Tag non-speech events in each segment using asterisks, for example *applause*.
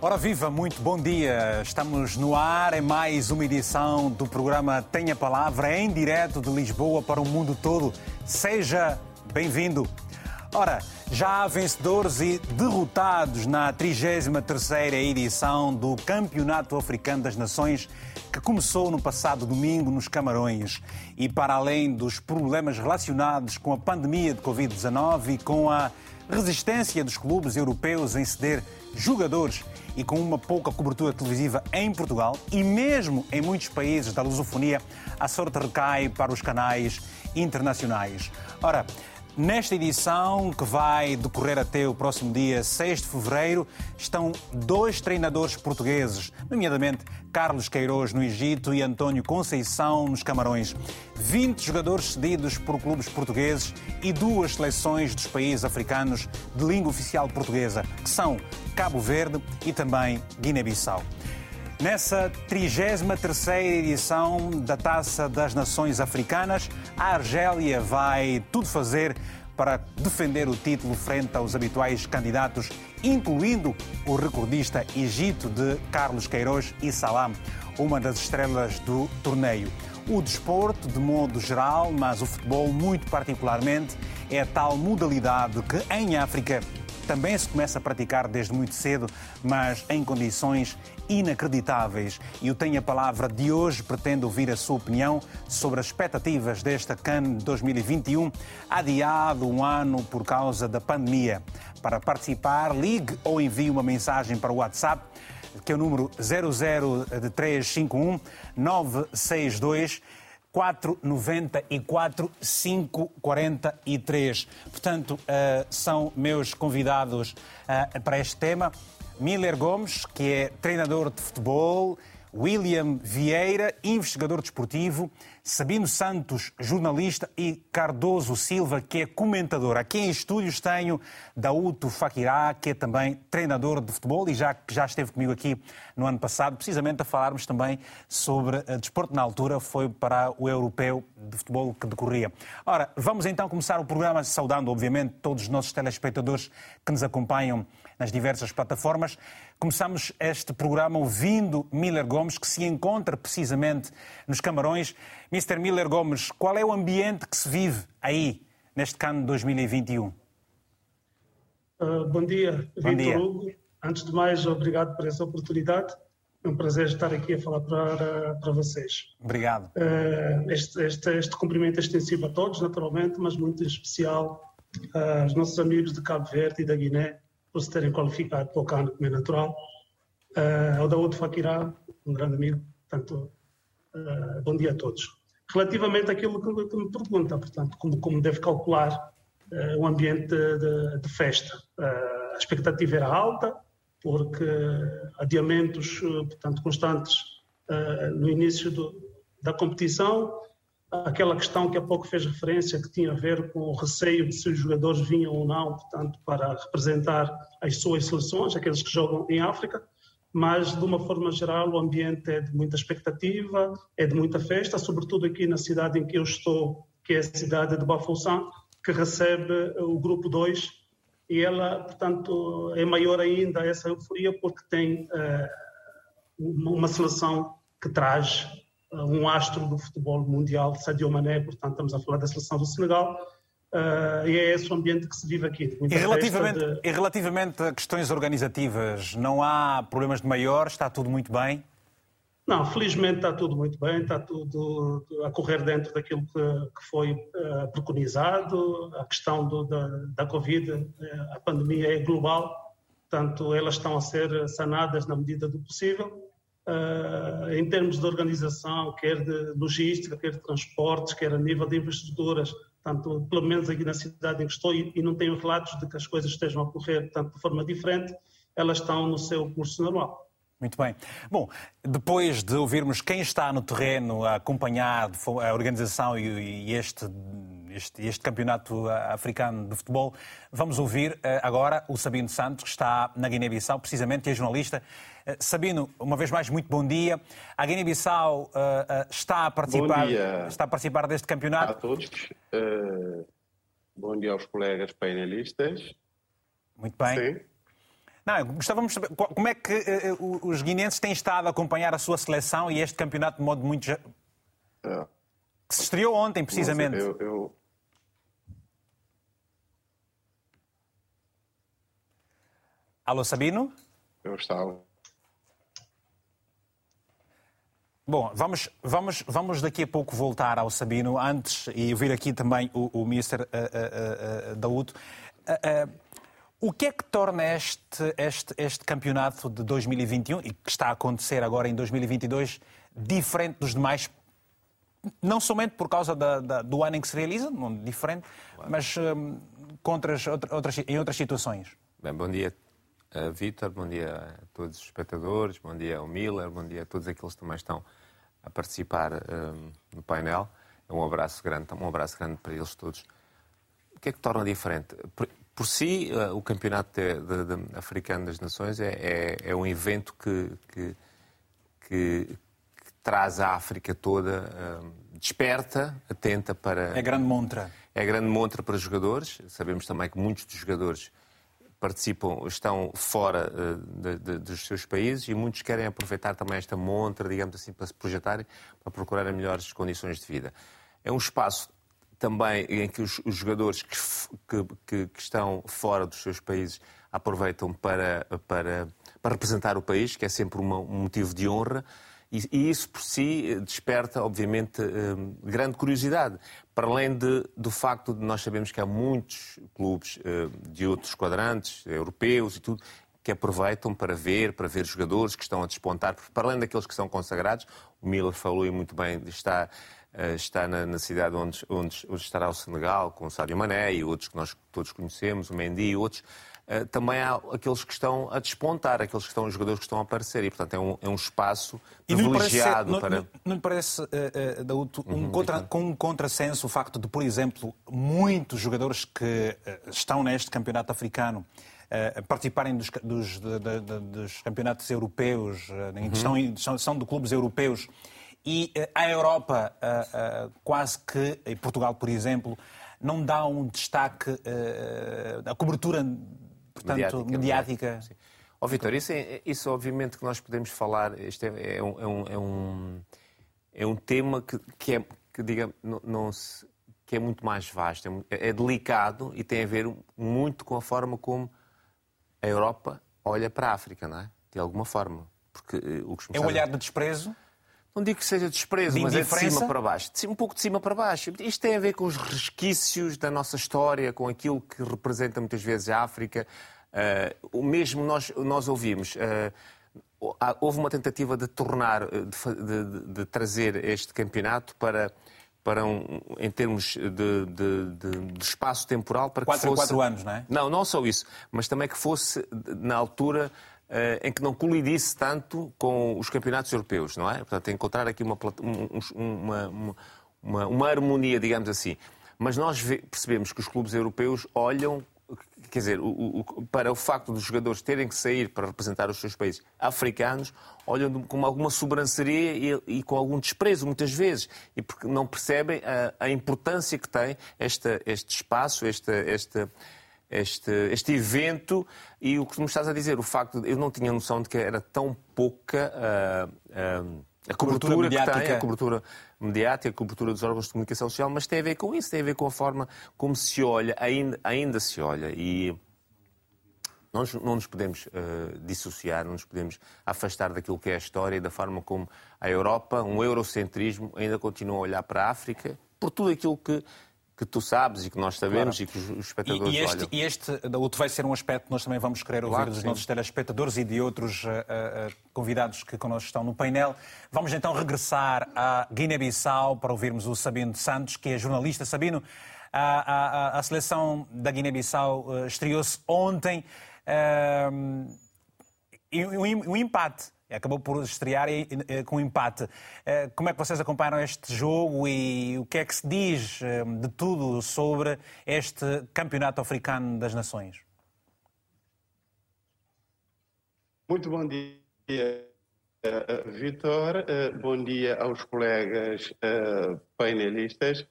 Ora viva, muito bom dia. Estamos no ar em mais uma edição do programa Tenha Palavra em direto de Lisboa para o mundo todo. Seja bem-vindo. Ora, já há vencedores e derrotados na 33ª edição do Campeonato Africano das Nações que começou no passado domingo nos Camarões. E para além dos problemas relacionados com a pandemia de Covid-19 e com a resistência dos clubes europeus em ceder jogadores e com uma pouca cobertura televisiva em Portugal e mesmo em muitos países da lusofonia, a sorte recai para os canais internacionais. Ora, Nesta edição, que vai decorrer até o próximo dia 6 de fevereiro, estão dois treinadores portugueses, nomeadamente Carlos Queiroz no Egito e António Conceição nos Camarões. 20 jogadores cedidos por clubes portugueses e duas seleções dos países africanos de língua oficial portuguesa, que são Cabo Verde e também Guiné-Bissau. Nessa 33ª edição da Taça das Nações Africanas, a Argélia vai tudo fazer para defender o título frente aos habituais candidatos, incluindo o recordista Egito de Carlos Queiroz e Salam, uma das estrelas do torneio. O desporto, de modo geral, mas o futebol muito particularmente, é tal modalidade que em África também se começa a praticar desde muito cedo, mas em condições inacreditáveis. E o Tenho a Palavra de hoje pretende ouvir a sua opinião sobre as expectativas desta CAN 2021, adiado um ano por causa da pandemia. Para participar, ligue ou envie uma mensagem para o WhatsApp, que é o número 00351 962 494 543. Portanto, uh, são meus convidados uh, para este tema. Miller Gomes, que é treinador de futebol, William Vieira, investigador desportivo, Sabino Santos, jornalista e Cardoso Silva, que é comentador. Aqui em estúdios tenho Dauto Fakirá, que é também treinador de futebol e já, já esteve comigo aqui no ano passado, precisamente a falarmos também sobre a desporto na altura, foi para o europeu de futebol que decorria. Ora, vamos então começar o programa saudando, obviamente, todos os nossos telespectadores que nos acompanham nas diversas plataformas. Começamos este programa ouvindo Miller Gomes, que se encontra precisamente nos Camarões. Mr. Miller Gomes, qual é o ambiente que se vive aí, neste cano de 2021? Uh, bom dia, bom Vitor. Hugo. Antes de mais, obrigado por essa oportunidade. É um prazer estar aqui a falar para, para vocês. Obrigado. Uh, este, este, este cumprimento é extensivo a todos, naturalmente, mas muito em especial uh, aos nossos amigos de Cabo Verde e da Guiné, por se terem qualificado para o cano, como é natural. Uh, ao Daoud Fakirá, um grande amigo, portanto, uh, bom dia a todos. Relativamente àquilo que, que me pergunta, portanto, como, como deve calcular uh, o ambiente de, de, de festa. Uh, a expectativa era alta, porque adiamentos, portanto, constantes no início do, da competição, aquela questão que há pouco fez referência, que tinha a ver com o receio de se os jogadores vinham ou não, portanto, para representar as suas seleções, aqueles que jogam em África, mas de uma forma geral o ambiente é de muita expectativa, é de muita festa, sobretudo aqui na cidade em que eu estou, que é a cidade de Bafoussam, que recebe o grupo 2 e ela, portanto, é maior ainda essa euforia porque tem uh, uma seleção que traz um astro do futebol mundial, Sadio Mané, portanto estamos a falar da seleção do Senegal, uh, e é esse o ambiente que se vive aqui. E relativamente, de... e relativamente a questões organizativas, não há problemas de maior, está tudo muito bem? Não, felizmente está tudo muito bem, está tudo a correr dentro daquilo que, que foi uh, preconizado. A questão do, da, da Covid, uh, a pandemia é global, portanto, elas estão a ser sanadas na medida do possível uh, em termos de organização, quer de logística, quer de transportes, quer a nível de infraestruturas, tanto pelo menos aqui na cidade em que estou, e, e não tenho relatos de que as coisas estejam a ocorrer tanto de forma diferente, elas estão no seu curso normal. Muito bem. Bom, depois de ouvirmos quem está no terreno a acompanhar a organização e este, este, este campeonato africano de futebol, vamos ouvir eh, agora o Sabino Santos, que está na Guiné-Bissau, precisamente, e é jornalista. Eh, Sabino, uma vez mais, muito bom dia. A Guiné-Bissau uh, uh, está, a participar, está a participar deste campeonato. A todos. Uh, bom dia aos colegas painelistas. Muito bem. Sim. Não, gostávamos de saber como é que os guineenses têm estado a acompanhar a sua seleção e este campeonato de modo muito. É. que se estreou ontem, precisamente. eu, eu... Alô, Sabino? Eu estava. Bom, vamos, vamos, vamos daqui a pouco voltar ao Sabino, antes, e ouvir aqui também o, o Mr. Uh, uh, uh, o que é que torna este, este, este campeonato de 2021, e que está a acontecer agora em 2022, diferente dos demais não somente por causa da, da, do ano em que se realiza, não, diferente, claro. mas um, outras, outras, em outras situações. Bem, bom dia, Vítor, bom dia a todos os espectadores, bom dia ao Miller, bom dia a todos aqueles que também estão a participar um, no painel. Um abraço grande, um abraço grande para eles todos. O que é que torna diferente? Por, por si, uh, o Campeonato de, de, de Africano das Nações é, é, é um evento que, que, que, traz a África toda uh, desperta, atenta para. É grande montra. É grande montra para os jogadores. Sabemos também que muitos dos jogadores participam, estão fora uh, de, de, dos seus países e muitos querem aproveitar também esta montra, digamos assim, para se projetarem, para procurar melhores condições de vida. É um espaço também em que os, os jogadores que, que, que, estão fora dos seus países aproveitam para, para, para representar o país, que é sempre uma, um motivo de honra. E, e, isso por si desperta, obviamente, hum, grande curiosidade. Para além de, do facto de nós sabemos que há muitos clubes hum, de outros quadrantes, europeus e tudo, que aproveitam para ver, para ver jogadores que estão a despontar, para além daqueles que são consagrados. O Miller falou e muito bem, está, está na, na cidade onde, onde, onde, estará o Senegal, com o Sádio Mané e outros que nós todos conhecemos, o Mendy e outros. Eh, também há aqueles que estão a despontar, aqueles que estão, os jogadores que estão a aparecer. E, portanto, é um, é um espaço privilegiado não para. Não, lhe parece, uh, uh, um, uhum, contra, com um contrassenso o facto de, por exemplo, muitos jogadores que estão neste campeonato africano participarem dos, dos, de, de, de, dos campeonatos europeus, uhum. são, são, são de clubes europeus, e a Europa, quase que, e Portugal, por exemplo, não dá um destaque, a cobertura portanto, mediática. mediática. Ó oh, Vitor, isso, é, isso obviamente que nós podemos falar, isto é, é, um, é, um, é, um, é um tema que, que é, que, diga, não, não se, que é muito mais vasto, é, é, delicado e tem a ver muito com a forma como a Europa olha para a África, não é? De alguma forma. Porque, eh, o que é um olhar de desprezo? Não digo que seja desprezo, de mas é de cima para baixo. Um pouco de cima para baixo. Isto tem a ver com os resquícios da nossa história, com aquilo que representa muitas vezes a África. Uh, o mesmo nós, nós ouvimos. Uh, houve uma tentativa de tornar, de, de, de trazer este campeonato para, para um, em termos de, de, de, espaço temporal para quatro que fosse... quatro anos, não é? Não, não só isso, mas também que fosse na altura em que não colidisse tanto com os campeonatos europeus, não é? Portanto, encontrar aqui uma, uma, uma, uma harmonia, digamos assim. Mas nós percebemos que os clubes europeus olham quer dizer, o, o, para o facto dos jogadores terem que sair para representar os seus países africanos, olham com alguma sobranceria e, e, com algum desprezo, muitas vezes, e porque não percebem a, a importância que tem esta, este espaço, esta, esta, este, este evento e o que me estás a dizer, o facto de eu não tinha noção de que era tão pouca uh, uh, a cobertura, cobertura que tem, a cobertura mediática, a cobertura dos órgãos de comunicação social, mas tem a ver com isso, tem a ver com a forma como se olha, ainda, ainda se olha. E nós não nos podemos uh, dissociar, não nos podemos afastar daquilo que é a história e da forma como a Europa, um eurocentrismo, ainda continua a olhar para a África, por tudo aquilo que que tu sabes e que nós sabemos claro. e que os, espectadores e, e este, olham. E este, outro vai ser um aspecto que nós também vamos querer ouvir claro, dos sim. nossos telespectadores e de outros uh, uh, convidados que connosco estão no painel. Vamos então regressar à Guiné-Bissau para ouvirmos o Sabino Santos, que é jornalista. Sabino, a, a, a seleção da Guiné-Bissau uh, estreou-se ontem e um, um empate Acabou por estrear com um empate. Eh, como é que vocês acompanham este jogo e o que é que se diz eh, de tudo sobre este Campeonato Africano das Nações? Muito bom dia, eh, Vitor. Bom dia aos colegas painelistas.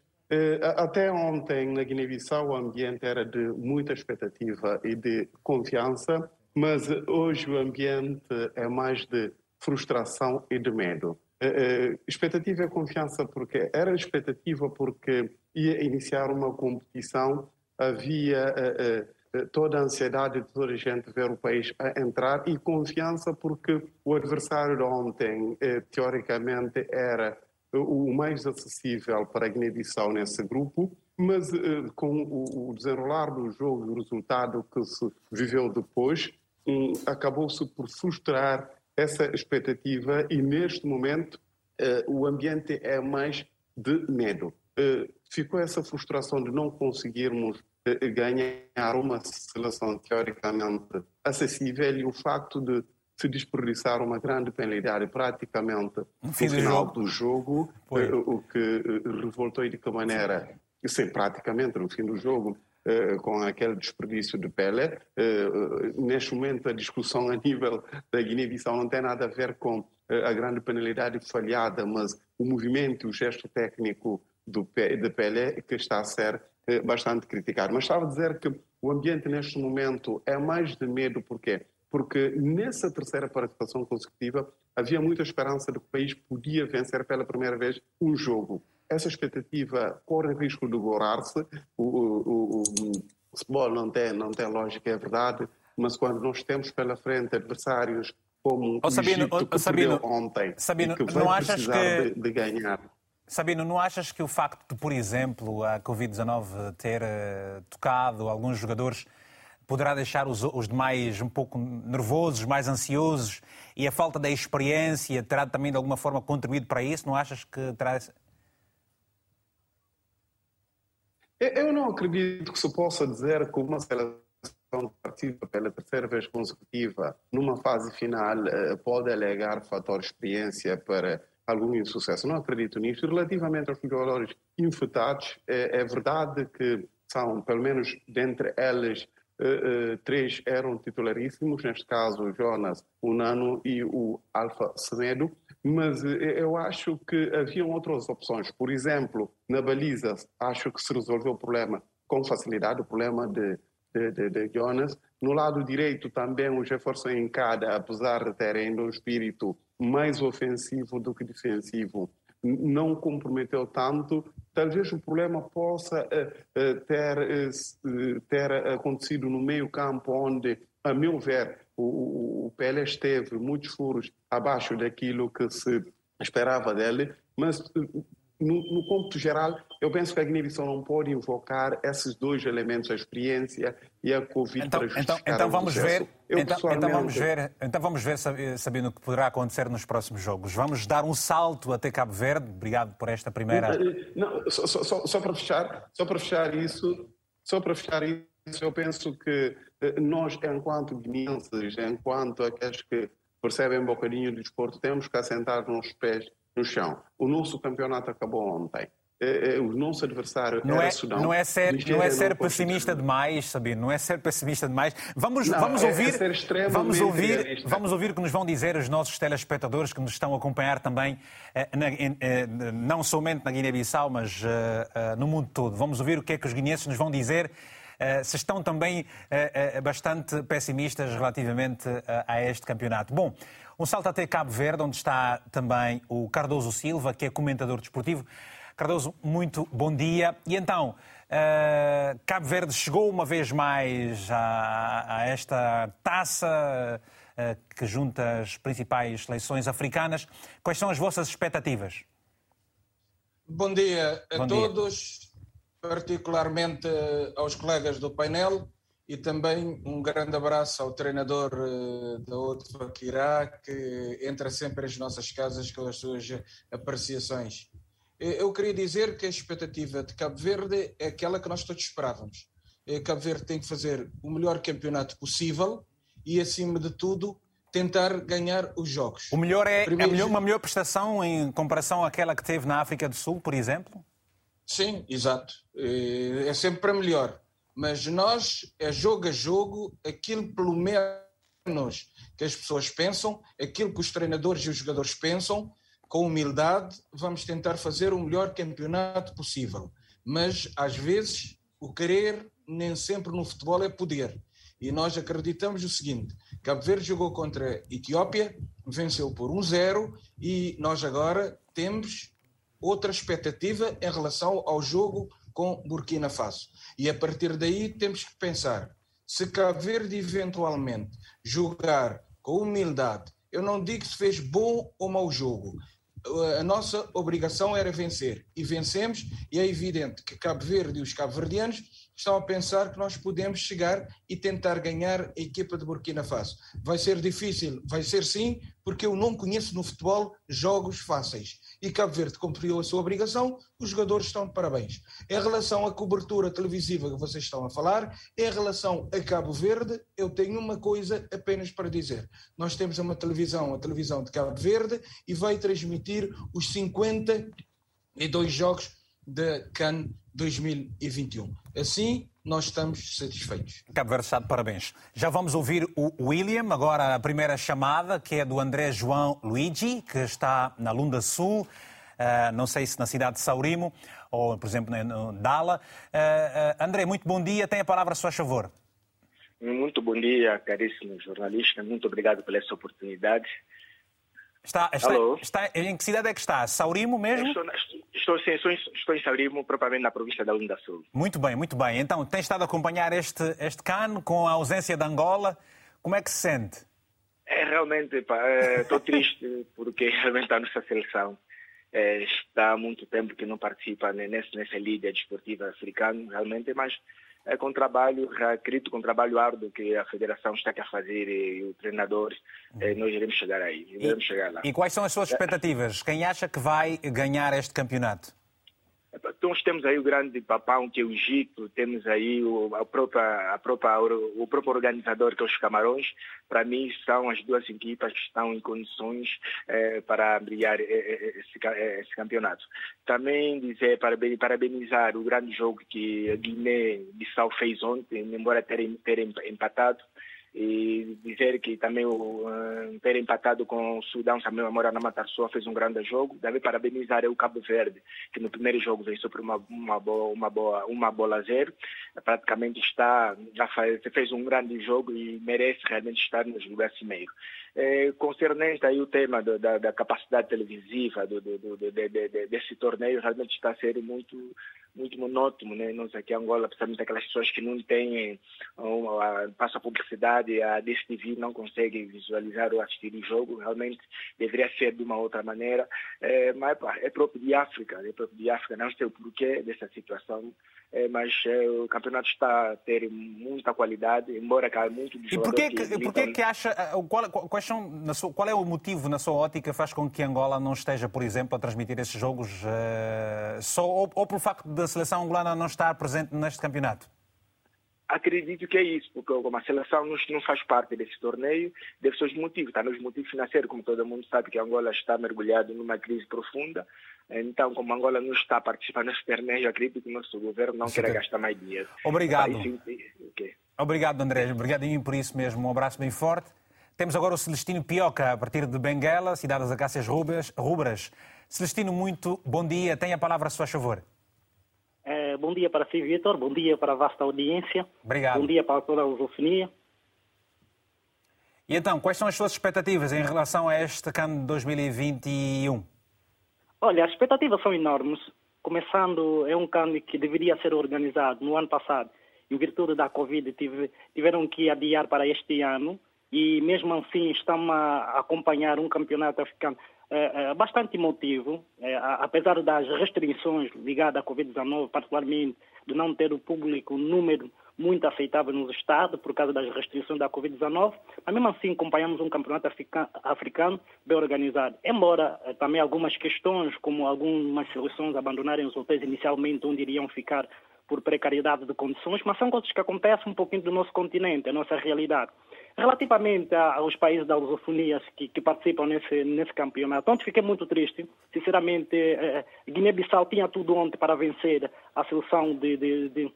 Até ontem, na Guiné-Bissau, o ambiente era de muita expectativa e de confiança mas hoje o ambiente é mais de frustração e de medo. Uh, expectativa e confiança porque era expectativa porque ia iniciar uma competição, havia uh, toda a ansiedade de toda a gente ver o país a entrar e confiança porque o adversário de ontem, teoricamente, era o mais acessível para a Guiné-Bissau nesse grupo, mas com o desenrolar do jogo e o resultado que se viveu depois, acabou-se por frustrar essa expectativa e neste momento uh, o ambiente é mais de medo. Uh, ficou essa frustração de não conseguirmos uh, ganhar uma seleção teoricamente acessível e o facto de se desperdiçar uma grande penalidade praticamente no, final do jogo, do jogo o que revoltou e de que maneira, sim, praticamente no fim do jogo, eh, com aquele desperdício de Pelé. Eh, neste momento, a discussão a nível da Guiné-Bissau não tem nada a ver com eh, a grande penalidade falhada, mas o movimento, o gesto técnico do, de Pelé que está a ser bastante criticado. Mas estava a dizer que o ambiente neste momento é mais de medo, porquê? Porque nessa terceira participação consecutiva havia muita esperança de que o país podia vencer pela primeira vez um jogo essa expectativa corre risco de gorar-se. O, o, o, o, futebol não tem, não tem lógica, é verdade, mas quando nós temos pela frente adversários como oh, Sabino, o Egito, que Sabino, ontem Sabino, que vai não achas que... De, de, ganhar... Sabino, não achas que o facto de, por exemplo, a Covid-19 ter uh, tocado alguns jogadores poderá deixar os, os, demais um pouco nervosos, mais ansiosos e a falta da experiência terá também de alguma forma contribuído para isso? Não achas que terá Eu não acredito que se possa dizer que uma seleção que participa pela terceira vez consecutiva numa fase final eh, pode alegar fator experiência para algum insucesso. Não acredito nisso. Relativamente aos jogadores infectados, é, é verdade que são, pelo menos dentre eles, três eram titularíssimos, neste caso Jonas, o Nano e o Alfa Semedo, mas eh, eu acho que haviam outras opções. Por exemplo, na baliza, acho que se resolveu o problema com facilidade, o problema de, de, de, de Jonas. No lado direito também o Jefferson Encada, apesar de ter ainda um espírito mais ofensivo do que defensivo, não comprometeu tanto. Talvez o problema possa uh, ter, uh, ter acontecido no meio campo, onde, a meu ver, o Pelé esteve muitos furos abaixo daquilo que se esperava dele, mas no, no ponto geral, eu penso que a Guiné-Bissau não pode invocar esses dois elementos, a experiência e a Covid então, para então, justificar então, então vamos ver, eu, então, pessoalmente... então, vamos ver, então vamos ver, sabendo o que poderá acontecer nos próximos jogos. Vamos dar um salto até Cabo Verde. Obrigado por esta primeira. Não, só, só, só, para fechar, só para fechar isso, só para fechar isso, eu penso que eh, nós, enquanto guineenses, enquanto aqueles que percebem um bocadinho do desporto, temos que assentar nos pés no chão. O nosso campeonato acabou ontem. Eh, eh, o nosso adversário não é, Sudão. Não é ser, não é ser pessimista demais, Sabino, não é ser pessimista demais. Vamos, não, vamos é ouvir, é vamos ouvir, realista. vamos ouvir o que nos vão dizer os nossos telespectadores que nos estão a acompanhar também, na, não somente na Guiné-Bissau, mas no mundo todo. Vamos ouvir o que é que os guineenses nos vão dizer eh, se estão também eh, eh, bastante pessimistas relativamente a este campeonato. Bom, um salto até Cabo Verde, onde está também o Cardoso Silva, que é comentador desportivo. Cardoso, muito bom dia. E então, uh, Cabo Verde chegou uma vez mais a, a esta taça uh, que junta as principais seleções africanas. Quais são as vossas expectativas? Bom dia a bom todos. Dia particularmente aos colegas do painel e também um grande abraço ao treinador eh, da OTFA Kirá, que entra sempre às nossas casas com as suas apreciações. Eh, eu queria dizer que a expectativa de Cabo Verde é aquela que nós todos esperávamos. Eh, Cabo Verde tem que fazer o melhor campeonato possível e, acima de tudo, tentar ganhar os jogos. O melhor é, Primeiro... é melhor, uma melhor prestação em comparação àquela que teve na África do Sul, por exemplo? Sim, exato. É sempre para melhor. Mas nós, é jogo a jogo, aquilo pelo menos que as pessoas pensam, aquilo que os treinadores e os jogadores pensam, com humildade, vamos tentar fazer o melhor campeonato possível. Mas, às vezes, o querer nem sempre no futebol é poder. E nós acreditamos o seguinte: Cabo Verde jogou contra a Etiópia, venceu por 1-0 e nós agora temos outra expectativa em relação ao jogo com Burkina Faso. E a partir daí temos que pensar: se Cabo Verde eventualmente jogar com humildade, eu não digo se fez bom ou mau jogo, a nossa obrigação era vencer. E vencemos, e é evidente que Cabo Verde e os cabo-verdianos estão a pensar que nós podemos chegar e tentar ganhar a equipa de Burkina Faso. Vai ser difícil, vai ser sim, porque eu não conheço no futebol jogos fáceis. E Cabo Verde cumpriu a sua obrigação, os jogadores estão de parabéns. Em relação à cobertura televisiva que vocês estão a falar, em relação a Cabo Verde, eu tenho uma coisa apenas para dizer. Nós temos uma televisão, a televisão de Cabo Verde, e vai transmitir os 52 jogos da CAN 2021. Assim, nós estamos satisfeitos. Cabo Verde está de parabéns. Já vamos ouvir o William, agora a primeira chamada, que é do André João Luigi, que está na Lunda Sul, uh, não sei se na cidade de Saurimo, ou, por exemplo, no Dala. Uh, uh, André, muito bom dia, tem a palavra a seu favor. Muito bom dia, caríssimo jornalista, muito obrigado pela essa oportunidade. Está, está, está, em que cidade é que está? Saurimo mesmo? Estou, estou, sim, estou, estou, em Saurimo, propriamente na província da Lunda Sul. Muito bem, muito bem. Então, tem estado a acompanhar este, este cano com a ausência de Angola. Como é que se sente? É, realmente, estou triste *laughs* porque realmente a nossa seleção é, está há muito tempo que não participa nessa, nessa liga desportiva africana, realmente, mas é com trabalho, acredito com trabalho árduo que a federação está a fazer e o treinador, eh, nós iremos chegar aí, iremos e, chegar lá. E quais são as suas expectativas? Quem acha que vai ganhar este campeonato? Então, temos aí o grande papão, que é o Egito, temos aí o, a própria, a própria, o próprio organizador, que é os Camarões. Para mim, são as duas equipas que estão em condições eh, para brilhar esse, esse, Também dizer, parabenizar o grande jogo que a Guiné-Bissau fez ontem, embora terem, terem empatado e dizer que também o uh, ter empatado com o Sudão, também a Mora Namatarsoa fez um grande jogo. Deve parabenizar o Cabo Verde, que no primeiro jogo venceu por uma, uma, boa, uma, boa, uma bola zero. Praticamente está, já faz, fez um grande jogo e merece realmente estar nos lugares cimeiros. É, concernente aí o tema do, da, da, capacidade televisiva do, do, de, de, de, desse torneio, realmente está ser muito, muito monótono. Né? Nós aqui em Angola, principalmente aquelas pessoas que não têm, a, passa publicidade, a DSTV não consegue visualizar ou assistir o jogo, realmente deveria ser de uma outra maneira. É, mas é próprio de África, é próprio de África, não sei o porquê dessa situação. É, mas é, o campeonato está a ter muita qualidade, embora caia muito de E porquê que, que, porquê que acha, eh, qual, quais são, sua, qual é o motivo, na sua ótica, faz com que Angola não esteja, por exemplo, a transmitir esses jogos uh, só, ou, ou pelo facto da seleção angolana não estar presente neste campeonato? Acredito que é isso, porque a seleção não faz parte desse torneio, deve ser os motivos. Está nos motivos financeiros, como todo mundo sabe que Angola está mergulhado numa crise profunda. Então, como Angola não está participando nesse torneio, acredito que o nosso governo não quer gastar mais dinheiro. Obrigado. okay. Obrigado, André. Obrigadinho por isso mesmo. Um abraço bem forte. Temos agora o Celestino Pioca, a partir de Benguela, cidade das Acácias Rubras. Celestino, muito bom dia. Tenha a palavra a seu favor. É, bom dia para si, Vitor. Bom dia para a vasta audiência. Obrigado. Bom dia para toda a lusofonia. E então, quais são as suas expectativas em relação a este CAN 2021? Olha, as expectativas são enormes. Começando, é um CAN que deveria ser organizado no ano passado e, em virtude da Covid, tive, tiveram que adiar para este ano. E mesmo assim, estamos a acompanhar um campeonato africano é, é bastante emotivo, é, apesar das restrições ligadas à Covid-19, particularmente de não ter o público número muito aceitável nos Estados por causa das restrições da Covid-19, mas mesmo assim acompanhamos um campeonato africano bem organizado. Embora eh, também algumas questões, como algumas seleções abandonarem os hotéis inicialmente onde iriam ficar por precariedade de condições, mas são coisas que acontecem um pouquinho do nosso continente, a nossa realidade. Relativamente aos países da lusofonia que, que, participam nesse, nesse campeonato, ontem fiquei muito triste. Sinceramente, eh, Guiné-Bissau tinha tudo ontem para vencer a seleção de, de, de,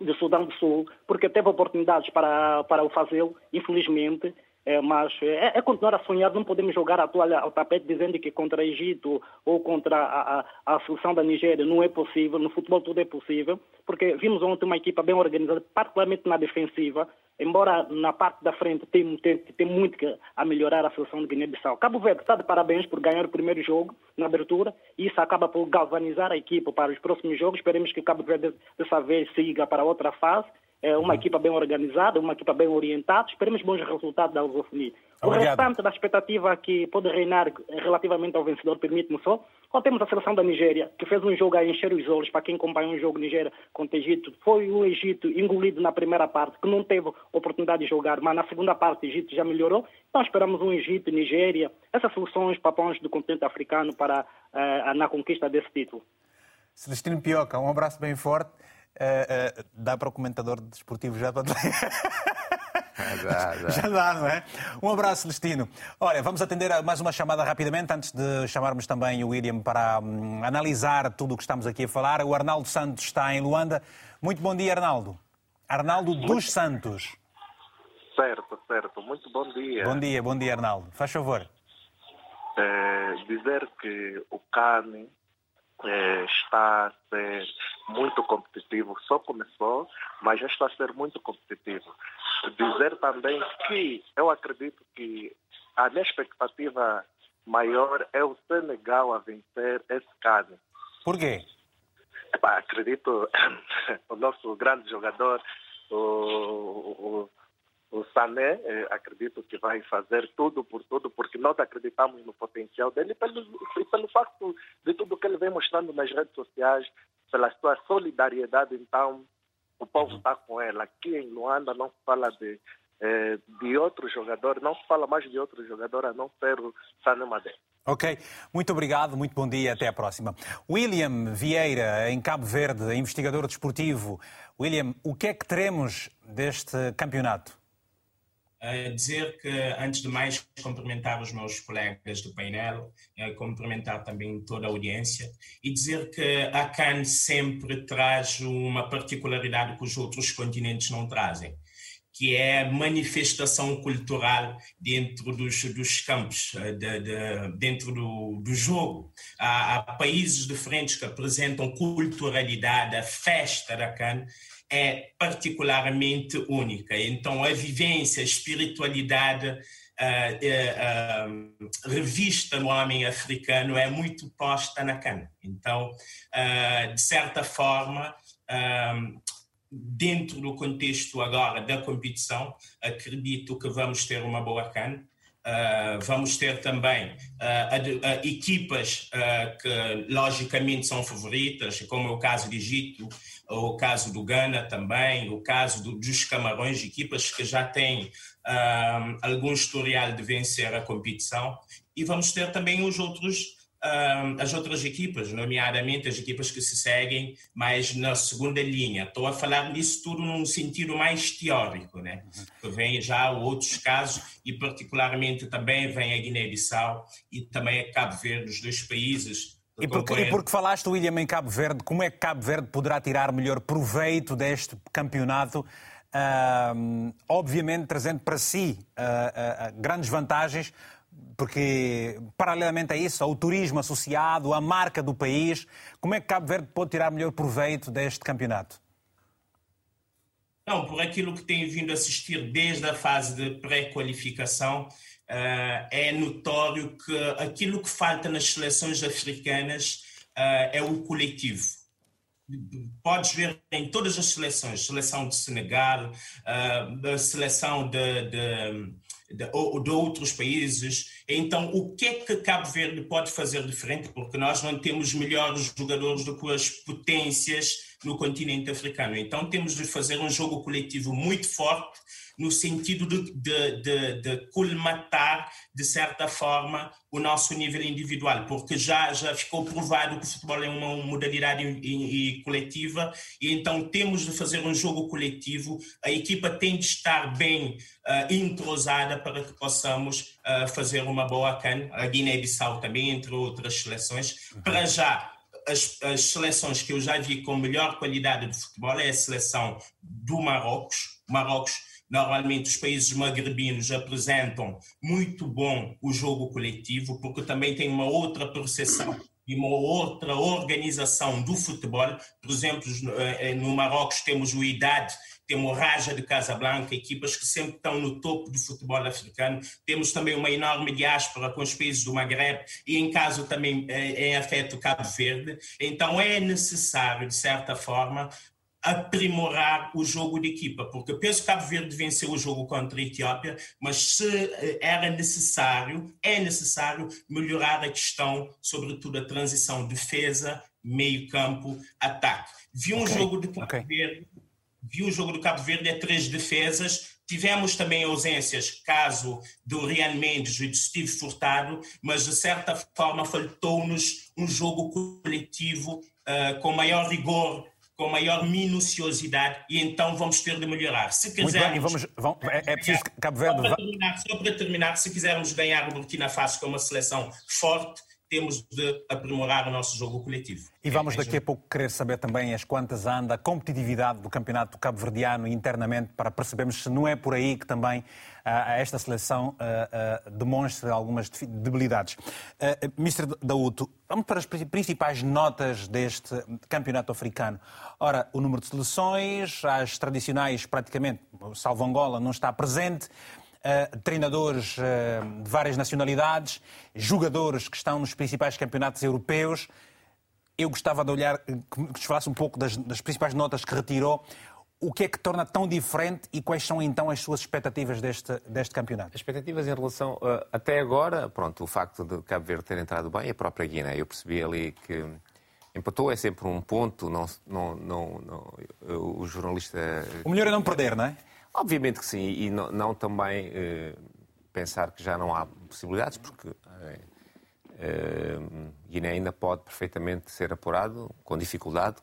de Sudão do Sul, porque teve oportunidades para, para o fazê-lo, infelizmente. É, mas é, é, continuar a sonhar, não podemos jogar a toalha ao tapete dizendo que contra o Egito ou contra a, a, a, seleção da Nigéria não é possível, no futebol tudo é possível, porque vimos ontem uma equipa bem organizada, particularmente na defensiva, embora na parte da frente tem, tem, tem muito a melhorar a seleção de Guiné-Bissau. Cabo Verde está de parabéns por ganhar o primeiro jogo na abertura e isso acaba por galvanizar a equipa para os próximos jogos. Esperemos que o Cabo Verde dessa vez siga para outra fase. É uma uhum. equipa bem organizada, uma equipa bem orientada. Esperemos bons resultados da lusofonia. O restante da expectativa que pode reinar relativamente ao vencedor, permite-me só, quando temos a seleção da Nigéria, que fez um jogo a encher os olhos para quem acompanha um jogo Nigéria contra o Egito. Foi o Egito engolido na primeira parte, que não teve oportunidade de jogar, mas na segunda parte o Egito já melhorou. Então esperamos um Egito, Nigéria, essas soluções papões do continente africano para uh, na conquista desse título. Celestino Pioca, um abraço bem forte. Uh, uh, dá para o comentador desportivo já para *laughs* já, já. já dá, não é? Um abraço, Destino. Olha, vamos atender a mais uma chamada rapidamente, antes de chamarmos também o William para um, analisar tudo o que estamos aqui a falar. O Arnaldo Santos está em Luanda. Muito bom dia, Arnaldo. Arnaldo dos Santos. Certo, certo. Muito bom dia. Bom dia, bom dia, Arnaldo. Faz favor. É, dizer que o CANI é, está a ser muito competitivo, só começou, mas já está a ser muito competitivo. Dizer também que eu acredito que a minha expectativa maior é o Senegal a vencer esse caso. Por quê? Epá, acredito *laughs* o nosso grande jogador, o, o, o Sané, eh, acredito que vai fazer tudo por tudo, porque nós acreditamos no potencial dele pelo, pelo facto de tudo que ele vem mostrando nas redes sociais, pela sua solidariedade, então o povo está com ele. Aqui em Luanda não se fala de, eh, de outro jogador, não se fala mais de outro jogador a não ser o Sané Madeira. Ok, muito obrigado, muito bom dia, até a próxima. William Vieira, em Cabo Verde, investigador desportivo. William, o que é que teremos deste campeonato? Dizer que, antes de mais, cumprimentar os meus colegas do painel, uh, cumprimentar também toda a audiência e dizer que a CAN sempre traz uma particularidade que os outros continentes não trazem, que é a manifestação cultural dentro dos, dos campos, uh, de, de, dentro do, do jogo. Há, há países diferentes que apresentam culturalidade, a festa da CAN é particularmente única. Então, a vivência, a espiritualidade uh, uh, revista no homem africano é muito posta na cana. Então, uh, de certa forma, dentro do contexto agora da competição, acredito que vamos ter uma boa cana. Uh, vamos ter também uh, equipas uh, que logicamente são favoritas, como é o caso do Egito, o caso do Ghana também, o caso do, dos Camarões, equipas que já têm algum historial de vencer a competição. E vamos ter também os outros as outras equipas, nomeadamente as equipas que se seguem mais na segunda linha. Estou a falar disso tudo num sentido mais teórico, né? Que vem já outros casos e particularmente também vem a Guiné-Bissau e também a Cabo Verde, os dois países e porque, e porque, falaste, William, em Cabo Verde, como é que Cabo Verde poderá tirar melhor proveito deste campeonato? Uh, obviamente trazendo para si uh, uh, grandes vantagens, porque, paralelamente a isso, ao turismo associado, à marca do país, como é que Cabo Verde pode tirar melhor proveito deste campeonato? Não, por aquilo que tenho vindo a assistir desde a fase de pré-qualificação, é notório que aquilo que falta nas seleções africanas uh, é o coletivo. Podes ver em todas as seleções, seleção de Senegal, uh, a seleção de, de de, de, outros países. Então, o que é que Cabo Verde pode fazer diferente? Porque nós não temos melhores jogadores do que as potências no continente africano. Então, temos de fazer um jogo coletivo muito forte no sentido de, de, de, de colmatar, de certa forma, o nosso nível individual, porque já, já ficou provado que o futebol é uma modalidade coletiva, e então temos de fazer um jogo coletivo, a equipa tem de estar bem uh, entrosada para que possamos uh, fazer uma boa CAN, a Guiné-Bissau também, entre outras seleções. Uhum. Para já, as, as, seleções que eu já vi com melhor qualidade de futebol é a seleção do Marrocos. Marrocos Normalmente os países magrebinos apresentam muito bom o jogo coletivo, porque também tem uma outra percepção e uma outra organização do futebol. Por exemplo, eh, no Marrocos temos o IDAD, temos Raja de Casablanca, equipas que sempre estão no topo do futebol africano. Temos também uma enorme diáspora com os países do Maghreb e, em caso também em afeto Cabo Verde. Então é necessário, de certa forma, aprimorar o jogo de equipa, porque penso que Cabo Verde venceu o jogo contra a Etiópia, mas se eh, era necessário, é necessário melhorar a questão, sobretudo a transição defesa, meio campo, ataque. Vi um okay. jogo de Cabo okay. Verde, vi um jogo do Cabo Verde é três defesas, Tivemos também ausências, caso do Rian Mendes e do Steve Furtado, mas de certa forma faltou-nos um jogo coletivo uh, com maior rigor com maior minuciosidade e então vamos ter de melhorar. Se quisermos... Vamos, vamos, é, é preciso que Cabo Verde... Só para, terminar, só para terminar, se quisermos ganhar o Burkina Faso com uma seleção forte, temos de aprimorar o nosso jogo coletivo. E vamos daqui a pouco querer saber também as quantas anda a competitividade do campeonato cabo-verdiano internamente para percebermos se não é por aí que também uh, esta seleção uh, uh, demonstra algumas debilidades. Uh, Ministro Dauto, vamos para as principais notas deste campeonato africano. Ora, o número de seleções, as tradicionais praticamente, salvo Angola, não está presente. Uh, treinadores uh, de várias nacionalidades, jogadores que estão nos principais campeonatos europeus. Eu gostava de olhar, que nos falasse um pouco das, das, principais notas que retirou. O que é que torna tão diferente e quais são então as suas expectativas deste, deste campeonato? As expectativas em relação. Uh, até agora, pronto, o facto de Cabo Verde ter entrado bem, a própria Guiné, eu percebi ali que empatou é sempre um ponto, não, não, não, não o jornalista. O melhor é não perder, não é? Obviamente que sim, e não, não também eh, pensar que já não há possibilidades, porque eh, eh, Guiné ainda pode perfeitamente ser apurado com dificuldade.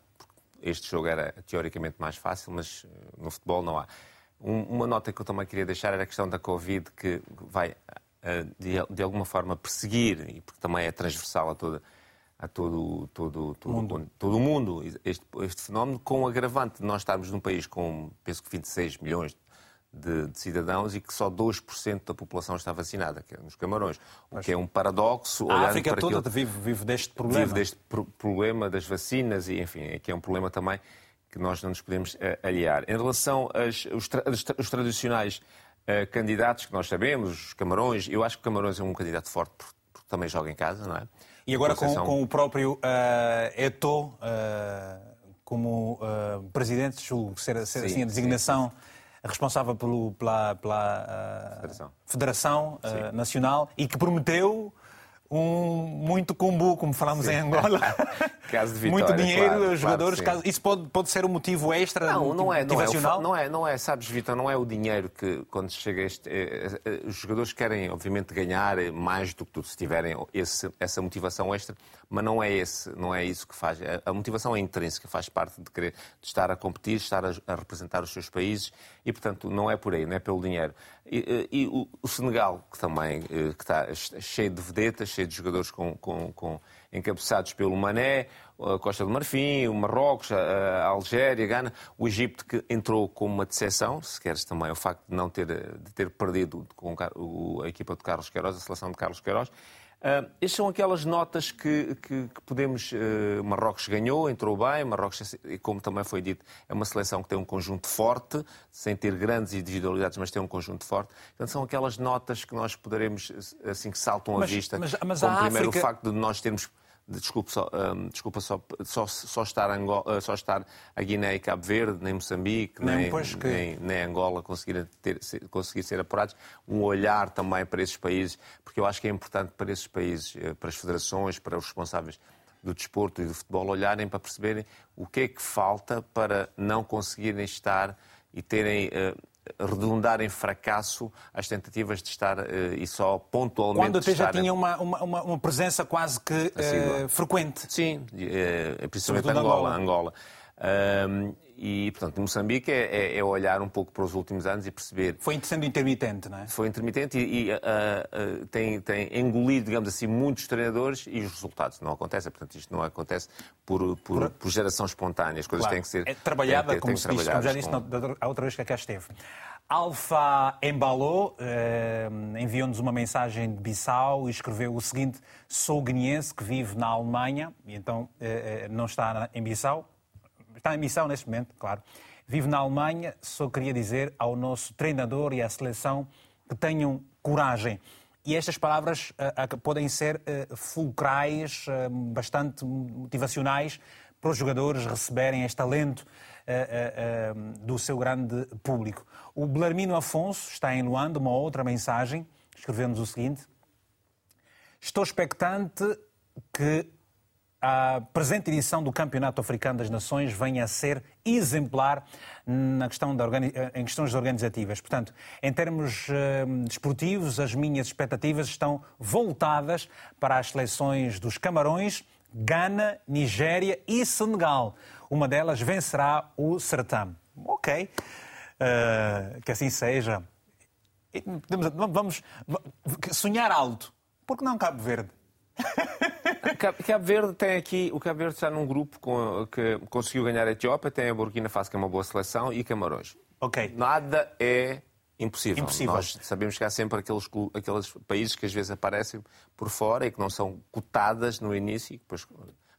Este jogo era teoricamente mais fácil, mas eh, no futebol não há. Um, uma nota que eu também queria deixar era a questão da Covid, que vai eh, de, de, alguma forma perseguir, e porque também é transversal a toda a todo, todo, todo, mundo. todo o mundo este, este fenómeno, com o agravante de nós estarmos num país com, penso que 26 milhões de, de, cidadãos e que só 2% da população está vacinada, que é nos Camarões. O Mas que é um paradoxo. A África toda aquilo, vive, vive deste problema. Vive deste pro problema das vacinas e, enfim, é que é um problema também que nós não nos podemos uh, aliar. Em relação aos tra os tradicionais uh, candidatos que nós sabemos, os Camarões, eu acho que Camarões é um candidato forte porque, porque também joga em casa, não é? E agora com, com, o próprio uh, Eto'o uh, como uh, presidente, julgo ser, ser sim, assim a designação sim, responsável pelo, pela, pela Federação, Federação Nacional e que prometeu um muito combo, como falamos Sim. em Angola. *laughs* caso de vitória, muito dinheiro, claro, os jogadores. Claro, caso... Isso pode, pode ser um motivo extra? Não, não é, não é, não é, não é, sabes, Vitor, não é o dinheiro que, quando chega este. É, é, os jogadores querem, obviamente, ganhar mais do que tudo, se tiverem esse, essa motivação extra, mas não é, esse, não é isso que faz. A motivação é intrínseca, faz parte de querer de estar a competir, estar a, a representar os seus países e, portanto, não é por aí, não é pelo dinheiro. E, e o, o, Senegal, que também que está cheio de vedetas, cheio de jogadores com, com, com encabeçados pelo Mané, a Costa do Marfim, o Marrocos, a Algéria, a Gana, o Egito que entrou como uma decepção, se queres também o facto de não ter, de ter perdido com a equipa de Carlos Queiroz, a seleção de Carlos Queiroz, Uh, estas são aquelas notas que, que, que podemos. Uh, Marrocos ganhou, entrou bem. Marrocos, como também foi dito, é uma seleção que tem um conjunto forte, sem ter grandes individualidades, mas tem um conjunto forte. Portanto, são aquelas notas que nós poderemos, assim, que saltam mas, à vista. Mas, mas como primeiro África... o facto de nós termos desculpe só, um, desculpa só, só, só, estar Angola, só estar a Guiné e Cabo Verde, nem Moçambique, nem, nem, que... nem, nem Angola conseguir, ter, conseguir ser apurados, um olhar também para esses países, porque eu acho que é importante para esses países, eh, para as federações, para os responsáveis do desporto e do futebol olharem para perceberem o que é que falta para não conseguirem estar e terem uh, redundar em fracasso as tentativas de estar uh, e só pontualmente. Quando até já tinha uma, uma, uma, presença quase que uh, frequente. Sim, uh, principalmente Angola. Angola. Angola. E, portanto, Moçambique é, é, é, olhar um pouco para os últimos anos e perceber. Foi sendo intermitente, não é? Foi intermitente e, e tem, tem engolido, digamos assim, muitos treinadores e os resultados não acontecem. Portanto, isto não acontece por, por, por geração espontânea. As coisas claro. têm que ser. É trabalhada, como se diz, como já disse com... a outra vez que cá esteve. Alfa embalou, eh, enviou-nos uma mensagem de Bissau e escreveu o seguinte: Sou guineense que vive na Alemanha, e então eh, eh, não está em Bissau, está em Bissau neste momento, claro. vive na Alemanha, só queria dizer ao nosso treinador e à seleção que tenham coragem. E estas palavras uh, podem ser uh, fulcrais, uh, bastante motivacionais para os jogadores receberem este alento do seu grande público. O Belarmino Afonso está em Luanda, uma outra mensagem, escreveu-nos o seguinte: Estou expectante que a presente edição do Campeonato Africano das Nações venha a ser exemplar na questão da em questões organizativas. Portanto, em termos uh, desportivos, as minhas expectativas estão voltadas para as seleções dos Camarões, Gana, Nigéria e Senegal. Uma delas vencerá o certame. Ok, uh, que assim seja. Vamos sonhar alto. Por que não Cabo Verde? Cabo Verde tem aqui, o Cabo Verde está num grupo com, que conseguiu ganhar a Etiópia, tem a Burkina Faso, que é uma boa seleção, e Camarões. Ok. Nada é impossível. impossível. Nós sabemos que há sempre aqueles, aqueles países que às vezes aparecem por fora e que não são cotadas no início e depois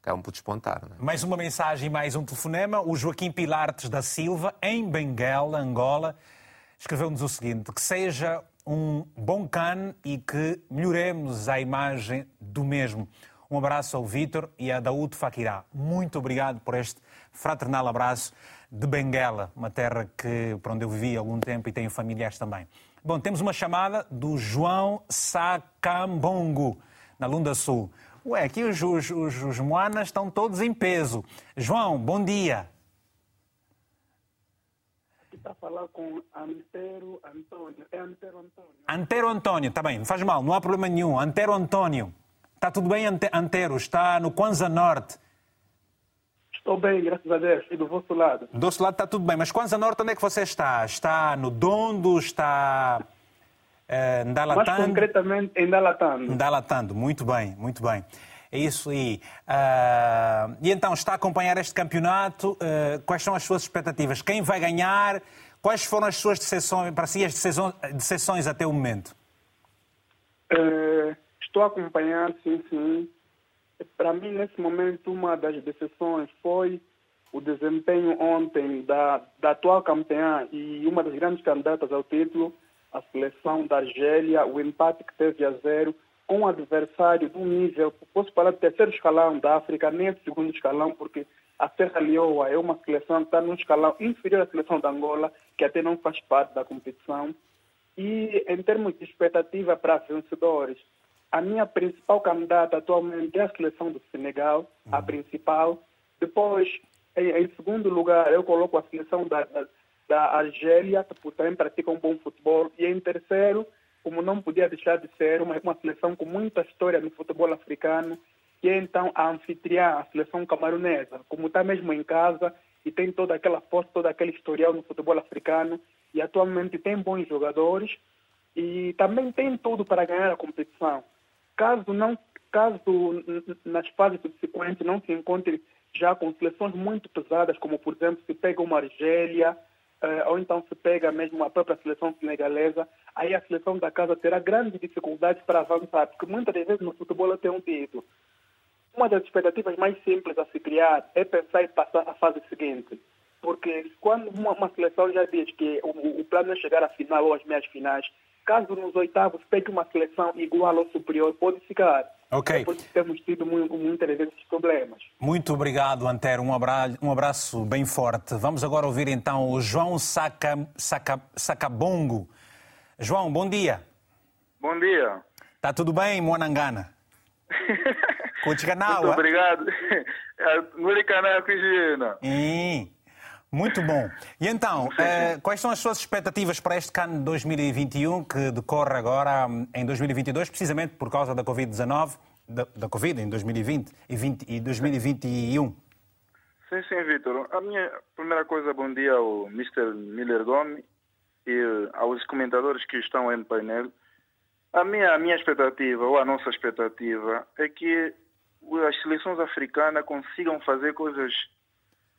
acabam por despontar. É? Mais uma mensagem, mais um telefonema. O Joaquim Pilartes da Silva, em Benguela, Angola, escreveu-nos o seguinte: que seja um bom CAN e que melhoremos a imagem do mesmo. Um abraço ao Vítor e a Daúde Fakirá. Muito obrigado por este fraternal abraço de Benguela, uma terra que, por onde eu vivi há algum tempo e tenho familiares também. Bom, temos uma chamada do João Sacambongo, na Lunda Sul. Ué, aqui os, os, os, os moanas estão todos em peso. João, bom dia. Está a falar com Antero Antônio. É Antero Antônio. Antero Antônio, está bem, não faz mal, não há problema nenhum. Antero Antônio. Está tudo bem, Antero? Está no Kwanza Norte? Estou bem, graças a Deus. E do vosso lado? Do vosso lado está tudo bem. Mas Kwanza Norte, onde é que você está? Está no Dondo? Está uh, em Dalatando? Mais concretamente, em Dalatando. Em Dalatando, muito bem, muito bem. É isso aí. Uh, e então, está a acompanhar este campeonato. Uh, quais são as suas expectativas? Quem vai ganhar? Quais foram as suas decepções, para si, as decepções até o momento? Uh, Estou a acompanhar, sim, sim. Para mim, nesse momento, uma das decisões foi o desempenho ontem da, da atual campeã e uma das grandes candidatas ao título, a seleção da Argélia, o empate que teve a zero com um adversário do nível, posso falar de terceiro escalão da África, nem de segundo escalão, porque a Serra Leoa é uma seleção que está num escalão inferior à seleção da Angola, que até não faz parte da competição. E em termos de expectativa para vencedores, a minha principal candidata atualmente é a seleção do Senegal, a principal. Depois, em, em, segundo lugar, eu coloco a seleção da, da, da Argélia, que também pratica um bom futebol. E em terceiro, como não podia deixar de ser, uma, uma seleção com muita história no futebol africano, que é então a anfitriã, a seleção camaronesa, como está mesmo em casa e tem toda aquela força, todo aquele historial no futebol africano e atualmente tem bons jogadores e também tem tudo para ganhar a competição. Caso não, caso nas fases subsequentes não se encontre já com seleções muito pesadas, como por exemplo se pega uma Argélia, uh, ou então se pega mesmo a própria seleção senegalesa, aí a seleção da casa terá grandes dificuldades para avançar, porque muitas das vezes no futebol eu tenho dito, uma das expectativas mais simples a se criar é pensar em passar à fase seguinte. Porque quando uma, uma seleção já diz que o, o plano é chegar à final ou às meias finais, caso nos oitavos pegue uma seleção igual ou superior, pode ficar. Ok. Porque temos tido muitas vezes problemas. Muito obrigado, Antero. Um abraço, um abraço bem forte. Vamos agora ouvir então o João Saca, Saca, Sacabongo. João, bom dia. Bom dia. Está tudo bem, Moanangana? *laughs* Muito obrigado. *laughs* Ngurikana Cristina. Muito bom. E então, eh, quais são as suas expectativas para este CAN 2021 que decorre agora em 2022, precisamente por causa da Covid-19, da, da, Covid em 2020 e, 20, e 2021? Sim, sim, Vitor. A minha primeira coisa, bom dia ao Mr. Miller Gomes e aos comentadores que estão no painel. A minha, a minha expectativa, ou a nossa expectativa, é que as seleções africanas consigam fazer coisas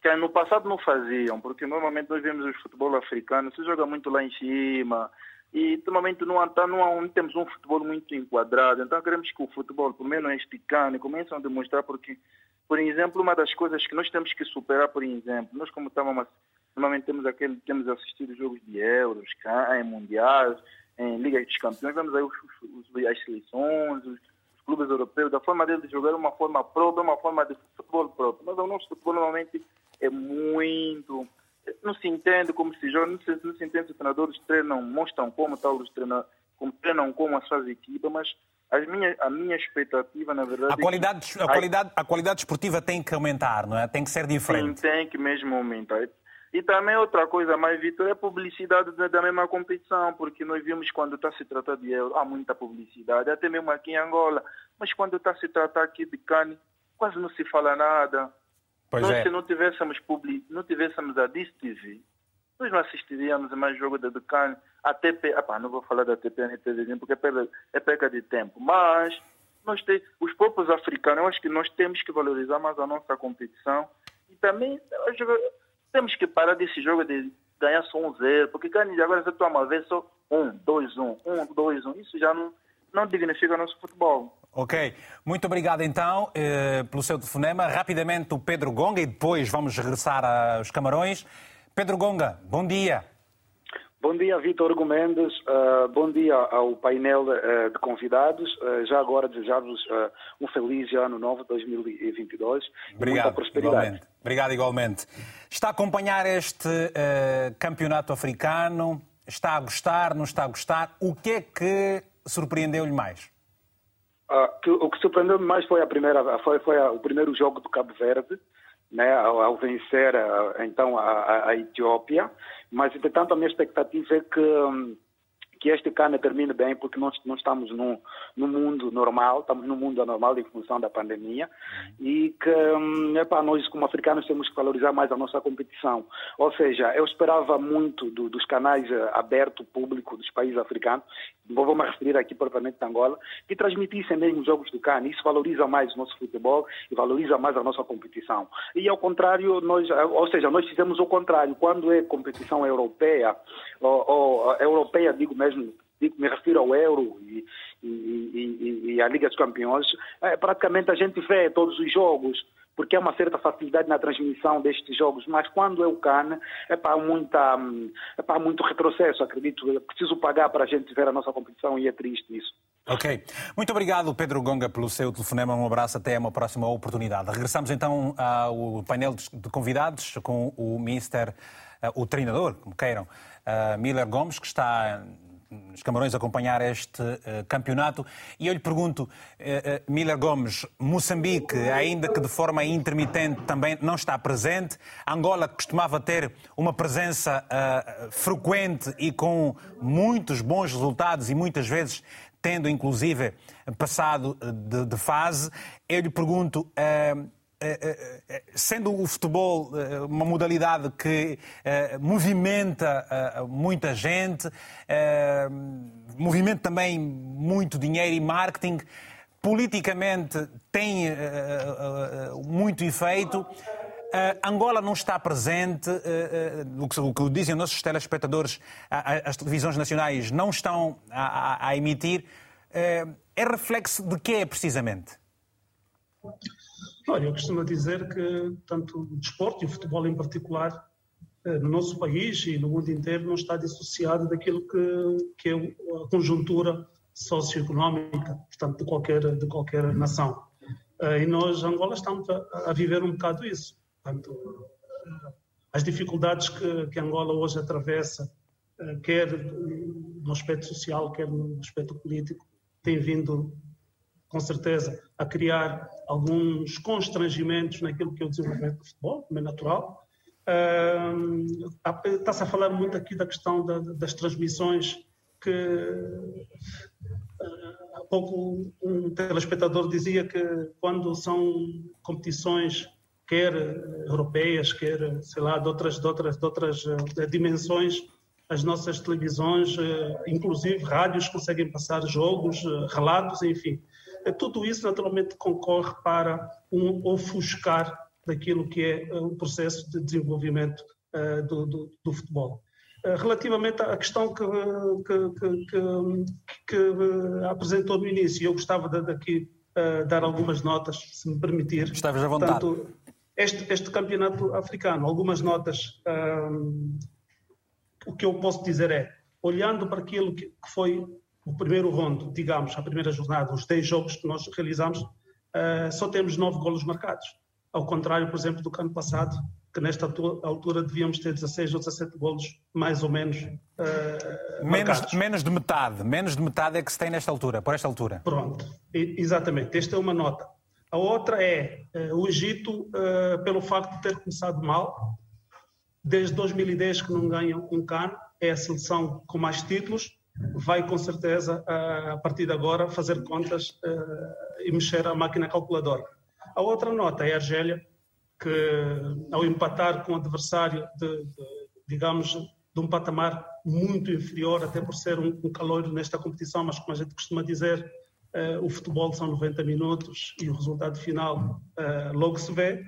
que no passado não faziam, porque normalmente nós vemos o futebol africano, se joga muito lá em cima, e normalmente não, não, não temos um futebol muito enquadrado, então queremos que o futebol, pelo menos este cano, comece a demonstrar, porque, por exemplo, uma das coisas que nós temos que superar, por exemplo, nós como estamos Normalmente temos aquele, temos assistido jogos de euros, em mundiais, em Liga dos Campeões, vemos aí os, os, as seleções, os, os, clubes europeus, da forma deles de jogar uma forma própria, uma forma de futebol próprio. Mas o nosso futebol normalmente é muito. Não se entende como se joga, não se, não se entende se os treinadores treinam, mostram como tal os treinadores, como treinam como as suas equipas, mas as minhas, a minha expectativa, na verdade. A qualidade, a, qualidade, a qualidade esportiva tem que aumentar, não é? Tem que ser diferente. Sim, tem que mesmo aumentar. E também outra coisa mais, Vitor, é a publicidade da mesma competição, porque nós vimos quando está se tratar de euro, há muita publicidade, até mesmo aqui em Angola. Mas quando está se tratar aqui de Cane, quase não se fala nada. Pois nós, é. se não tivéssemos, public... não tivéssemos a DIS-TV, nós não assistiríamos a mais jogo da Cane. A TP, epá, não vou falar da TP na TV porque é perda, é perda de tempo, mas nós tem, os próprios africanos, eu acho que nós temos que valorizar mais a nossa competição e também temos que parar desse jogo de ganhar só um zero, porque Cani agora você toma vez só um, dois, um, um, dois, um. Isso já não, não dignifica o nosso futebol. Ok. Muito obrigado então eh, pelo seu telefonema. Rapidamente o Pedro Gonga e depois vamos regressar aos Camarões. Pedro Gonga, bom dia. Bom dia, Vitor Gomendes. Uh, bom dia ao painel uh, de convidados. Uh, já agora desejar-vos um feliz ano novo 2022. Obrigado, muita prosperidade. Igualmente. Obrigado, igualmente. Está a acompanhar este campeonato africano? Está a gostar? Não está a gostar? O que é que surpreendeu-lhe mais? Que, o que surpreendeu-me mais foi, a primeira, foi, foi a, o primeiro jogo do Cabo Verde né, ao, ao vencer então a, a, Etiópia, mas entretanto a minha expectativa é que hum, que este cana termine bem, porque nós não estamos no, no mundo normal, estamos no mundo anormal em função da pandemia, e que, hum, epá, nós como africanos temos que valorizar mais a nossa competição. Ou seja, eu esperava muito do, dos canais uh, abertos, público dos países africanos, vou me referir aqui propriamente de Angola, que transmitissem mesmo os jogos do CAN. Isso valoriza mais o nosso futebol e valoriza mais a nossa competição. E ao contrário, nós, ou seja, nós fizemos o contrário. Quando é competição europeia, ou, ou europeia, digo mesmo, digo, me refiro ao Euro e, e, e, e à Liga dos Campeões, é, praticamente a gente vê todos os jogos porque há uma certa facilidade na transmissão destes jogos, mas quando é o CAN, é para muita, é para muito retrocesso, acredito. É preciso pagar para a gente ver a nossa competição e é triste isso. Ok. Muito obrigado, Pedro Gonga, pelo seu telefonema. Um abraço até uma próxima oportunidade. Regressamos então ao painel de convidados com o Mister, eh, o treinador, como queiram, eh, Miller Gomes, que está nos Camarões acompanhar este uh, campeonato. E eu lhe pergunto, uh, Miller Gomes, Moçambique, ainda que de forma intermitente também não está presente, Angola costumava ter uma presença frequente e com muitos bons resultados e muitas vezes tendo inclusive passado de, de fase. Eu lhe pergunto sendo o futebol uma modalidade que movimenta muita gente, movimenta também muito dinheiro e marketing, politicamente tem muito efeito. Angola não está presente, o que dizem nossos telespectadores, as televisões nacionais não estão a emitir. É reflexo de quê, precisamente? Olha, eu costumo dizer que tanto o desporto e o futebol em particular eh, no nosso país e no mundo inteiro não está dissociado daquilo que, que é a conjuntura socioeconómica, portanto, de qualquer, de qualquer nação. Eh, e nós, Angola, estamos a, viver um bocado isso. Portanto, eh, as dificuldades que, que Angola hoje atravessa, quer no aspecto social, quer no aspecto político, têm vindo com certeza, a criar alguns constrangimentos naquilo que é o desenvolvimento do futebol, como é natural. Uh, Está-se a falar muito aqui da questão da, das transmissões, que uh, há pouco um telespectador dizia que quando são competições, quer europeias, quer, sei lá, de outras, de outras, de outras dimensões, as nossas televisões, inclusive rádios, conseguem passar jogos, relatos, enfim. É, tudo isso naturalmente concorre para um ofuscar daquilo que é eh, o processo de desenvolvimento uh, do, do, do, futebol. Uh, relativamente à questão que, que, que, que, apresentou no início, eu gostava de, daqui uh, dar algumas notas, se me permitir. Estavas à vontade. Portanto, Este, este campeonato africano, algumas notas, um, o que eu posso dizer é, olhando para aquilo que foi o primeiro rondo, digamos, a primeira jornada, os 10 jogos que nós realizamos, uh, só temos 9 golos marcados. Ao contrário, por exemplo, do ano passado, que nesta altura devíamos ter 16 ou 17 golos, mais ou menos. Uh, menos, menos, de metade, menos de metade é que se tem nesta altura, por esta altura. Pronto, e, exatamente. Esta é uma nota. A outra é uh, o Egito, uh, pelo facto de ter começado mal, desde 2010 que não ganha um CAN, é a seleção com mais títulos, vai com certeza, a partir de agora, fazer contas e mexer a máquina calculadora. A outra nota é a Argélia, que ao empatar com um adversário de, de, digamos, de um patamar muito inferior, até por ser um, um caloiro nesta competição, mas como a gente costuma dizer, uh, o futebol são 90 minutos e o resultado final uh, logo se vê.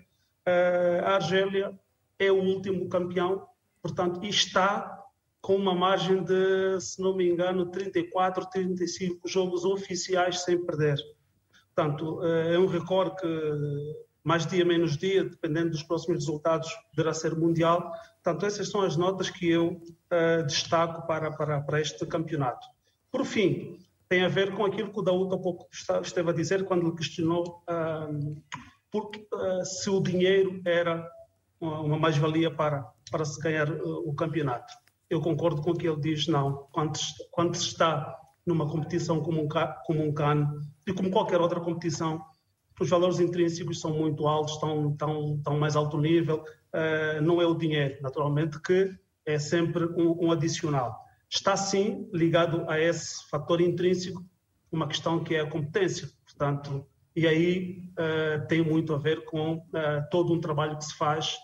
Uh, a Argélia é o último campeão, portanto, está com uma margem de, se não me engano, 34, 35 jogos oficiais sem perder. Portanto, é um recorde que mais dia menos dia, dependendo dos próximos resultados, poderá ser mundial. Portanto, essas são as notas que eu uh, destaco para, para, para este campeonato. Por fim, tem a ver com aquilo que o Daúdo há pouco esteve a dizer quando lhe questionou uh, porque, uh, se o dinheiro era uma mais-valia para, para se ganhar o campeonato. Eu concordo com o que ele diz, não. Quando, quando se está numa competição como um, como um CAN e como qualquer outra competição, os valores intrínsecos são muito altos, estão, estão, estão mais alto nível, uh, não é o dinheiro, naturalmente, que é sempre um, um, adicional. Está sim ligado a esse fator intrínseco uma questão que é a competência, portanto, e aí uh, tem muito a ver com uh, todo um trabalho que se faz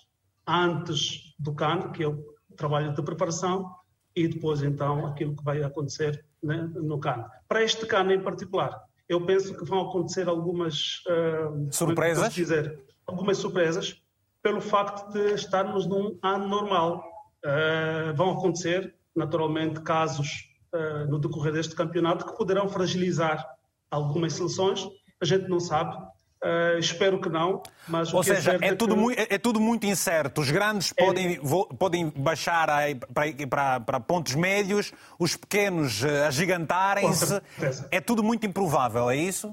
antes do CAN, que o trabalho de preparação, e depois então aquilo que vai acontecer né, no CAN. Para este CAN em particular, eu penso que vão acontecer algumas uh, surpresas. Dizer, algumas surpresas pelo facto de estarmos num ano normal. Uh, vão acontecer, naturalmente, casos uh, no decorrer deste campeonato que poderão fragilizar algumas seleções. A gente não sabe. Uh, espero que não, mas Ou que seja, é, é, tudo que... muito, é, tudo muito incerto. Os grandes é... podem, podem baixar para, para, para, pontos médios, os pequenos eh, agigantarem-se. É tudo muito improvável, é isso?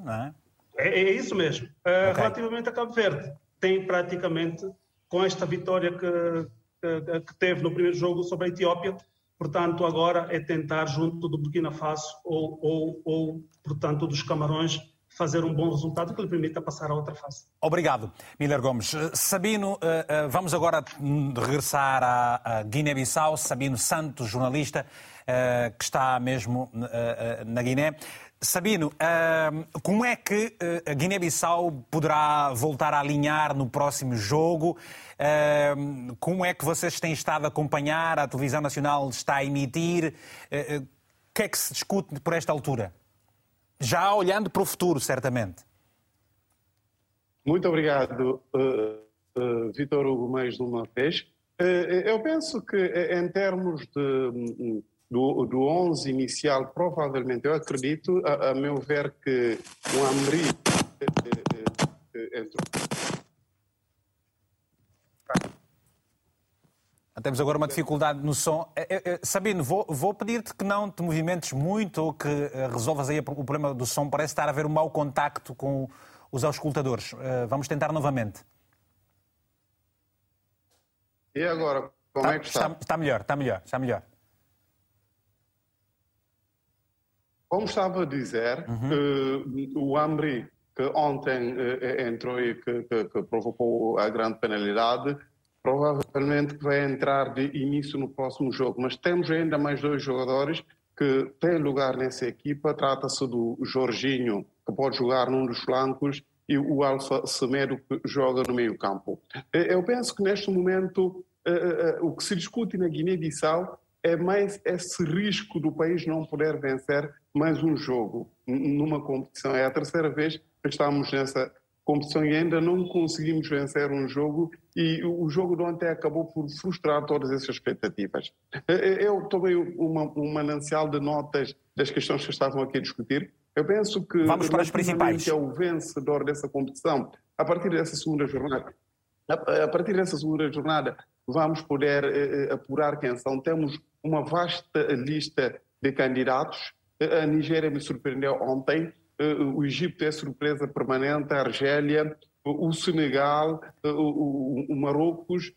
É? é? É, isso mesmo. Uh, okay. Relativamente a Cabo Verde, tem praticamente, com esta vitória que, que, que teve no primeiro jogo sobre a Etiópia, portanto, agora é tentar, junto do Burkina Faso ou, ou, ou portanto, dos Camarões, fazer um bom resultado que lhe permita passar à outra fase. Obrigado, Miller Gomes. Eh, Sabino, eh, eh, vamos agora regressar à Guiné-Bissau. Sabino Santos, jornalista, que está mesmo na Guiné. Sabino, como é que a Guiné-Bissau poderá voltar a alinhar no próximo jogo? Como é que vocês têm estado a acompanhar? A televisão nacional está a emitir? O que é que se discute por esta altura? Já olhando para o futuro, certamente. Muito obrigado, uh, uh, Vitor Hugo, mais uma vez. Uh, eu penso que, em termos de, do, do 11 inicial, provavelmente, eu acredito, a, a meu ver, que o Amri. Temos agora uma dificuldade no som. É, é, é, Sabino, vou, vou pedir-te que não te movimentes muito ou que eh, resolvas aí o problema do som. Parece estar a haver um mau contacto com os auscultadores. Eh, vamos tentar novamente. E agora, como está, é que está? está? Está melhor, está melhor, está melhor. Como estava a dizer, uhum. o Ambri, que ontem eh, entrou e que, que, que provocou a grande penalidade, provavelmente vai entrar de início no próximo jogo, mas temos ainda mais dois jogadores que têm lugar nessa equipa. Trata-se do Jorginho, que pode jogar num dos flancos, e o Alfa Semedo, que joga no meio-campo. Eh, eu penso que neste momento eh, eh, o que se discute na Guiné-Bissau é mais esse risco do país não poder vencer mais um jogo numa competição. É a terceira vez que estamos nessa competição e ainda não conseguimos vencer um jogo e o jogo de ontem acabou por frustrar todas essas expectativas. Eu tomei uma, um manancial de notas das questões que estavam aqui a discutir. Eu penso que Vamos para as principais. é o vencedor dessa competição, a partir dessa segunda jornada, a partir dessa segunda jornada, vamos poder eh, apurar quem são. Temos uma vasta lista de candidatos. A Nigéria me surpreendeu ontem, o Egito é surpresa permanente, a Argélia, o Senegal, o, o Marrocos,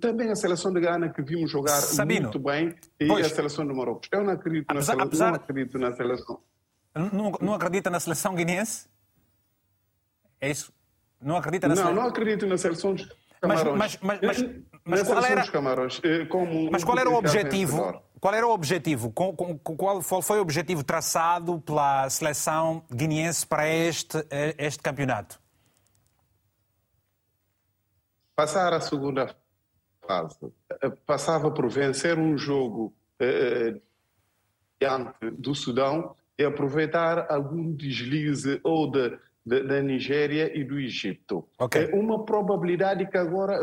também a seleção de Gana que vimos jogar Sabino, muito bem e pois, a seleção do Marrocos. Eu não acredito, apesar, na, seleção, não acredito na seleção. Não, não acredita na seleção guineense? É isso? Não acredita na não, seleção? Não, não acredito na seleção dos Camarões. Mas, mas, mas, mas, mas qual era... Camarões, eh, como mas qual era o objetivo? Qual era o objetivo? Qual foi o objetivo traçado pela seleção guineense para este, eh, este campeonato? Passar a segunda fase. Eh, passava por vencer um jogo eh, diante do Sudão e aproveitar algum deslize ou de, de, da Nigéria e do Egito. Okay. É uma probabilidade que agora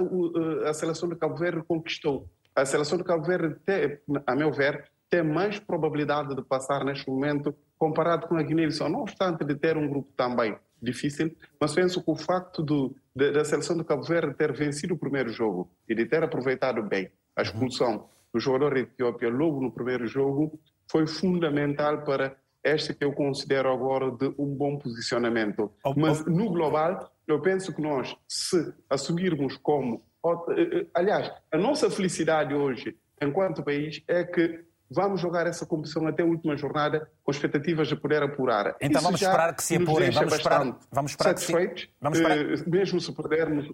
a seleção de Cabo Verde conquistou. A seleção de Cabo Verde, tem, a meu ver, tem mais probabilidade de passar neste momento comparado com a Guiné-Bissau, não obstante de ter um grupo também difícil, mas penso que o facto do, de, da seleção de Cabo Verde ter vencido o primeiro jogo e de ter aproveitado bem a expulsão do jogador Etiópia logo no primeiro jogo foi fundamental para este que eu considero agora de um bom posicionamento. Mas no global, eu penso que nós, se assumirmos como. Eh, eh, aliás, a nossa felicidade hoje, enquanto país, é que vamos jogar essa competição até a última jornada com expectativas de poder apurar. Então Isso vamos esperar que se apurem. Vamos esperar, vamos esperar satisfeitos, que se... vamos esperar... Uh, mesmo se perdermos.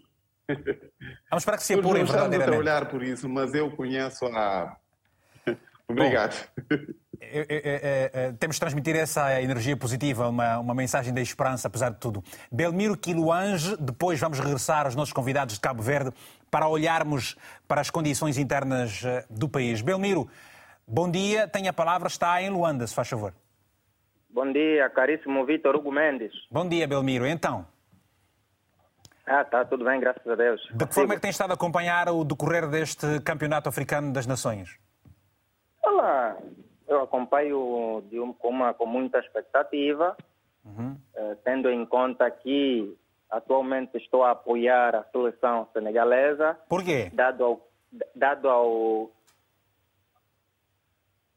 Vamos esperar que se apurem, verdadeiramente. a trabalhar por isso, mas eu conheço a... Obrigado. Bom, temos de transmitir essa energia positiva, uma, uma mensagem de esperança, apesar de tudo. Belmiro Quiloange, depois vamos regressar aos nossos convidados de Cabo Verde para olharmos para as condições internas eh, do país. Belmiro, Bom dia, tem a palavra, está em Luanda, se faz favor. Bom dia, caríssimo Vitor Hugo Mendes. Bom dia, Belmiro. Então? Ah, está tudo bem, graças a Deus. De que forma é que tem estado a acompanhar o decorrer deste Campeonato Africano das Nações? Olá, eu acompanho de um, com, uma, com muita expectativa, uhum. eh, tendo em conta que atualmente estou a apoiar a seleção senegalesa. Por quê? Dado ao, dado ao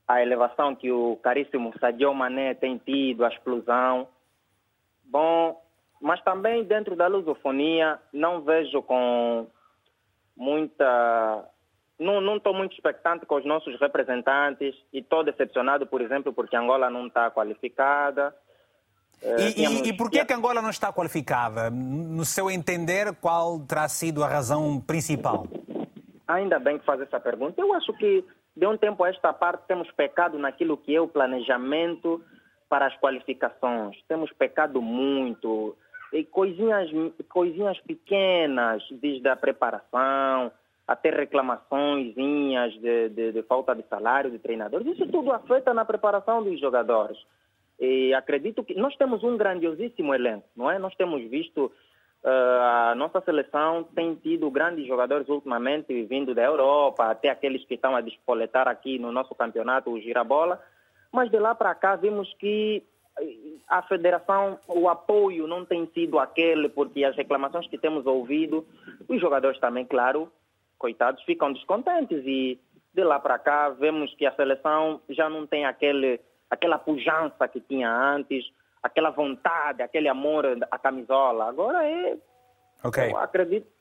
a elevação que o caríssimo Sadio Mané tem tido, a explosão. Bom, mas também dentro da lusofonia não vejo com muita... Não estou muito expectante com os nossos representantes e estou decepcionado, por exemplo, porque Angola não está qualificada. E, tínhamos... e, e por que, que Angola não está qualificada? No seu entender, qual terá sido a razão principal? Ainda bem que faz essa pergunta. Eu acho que de um tempo a esta parte, temos pecado naquilo que é o planejamento para as qualificações. Temos pecado muito. E coisinhas, coisinhas pequenas, desde a preparação, até reclamações de, de, de, falta de salário de treinadores. Isso tudo afeta na preparação dos jogadores. E acredito que nós temos um grandiosíssimo elenco, não é? Nós temos visto Uh, a nossa seleção tem tido grandes jogadores ultimamente vindo da Europa, até aqueles que estão a despoletar aqui no nosso campeonato, o Girabola. Mas de lá para cá vimos que a federação, o apoio não tem sido aquele, porque as reclamações que temos ouvido, os jogadores também, claro, coitados, ficam descontentes e de lá para cá vemos que a seleção já não tem aquele, aquela pujança que tinha antes, aquela vontade, aquele amor à camisola. Agora é. Ok. Eu acredito.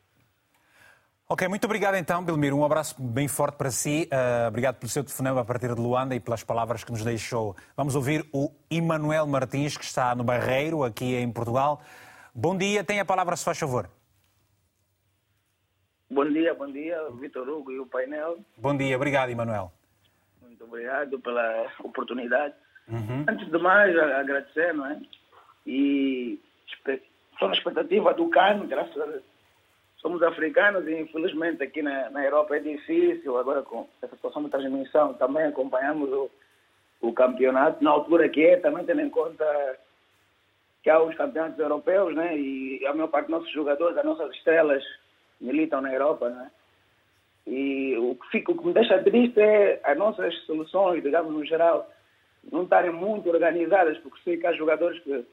Ok, muito obrigado então, Belmiro. Um abraço bem forte para si. Uh, obrigado pelo seu telefonema a partir de Luanda e pelas palavras que nos deixou. Vamos ouvir o Emanuel Martins, que está no Barreiro, aqui em Portugal. Bom dia, tem a palavra, se faz favor. Bom dia, bom dia, Vitor Hugo e o painel. Bom dia, obrigado, Emanuel. Muito obrigado pela oportunidade. Uhum. Antes de mais, agradecer, não é? E estou na expectativa do CAN, graças a Deus. Somos africanos e infelizmente aqui na, na Europa é difícil, agora com essa situação de transmissão, também acompanhamos o, o campeonato na altura que é, também tendo em conta que há os campeonatos europeus, né? E a maior parte dos nossos jogadores, as nossas estrelas militam na Europa, né? E o que, fica, o que me deixa triste é as nossas soluções, digamos, no geral, não estarem muito organizadas, porque sei que há jogadores que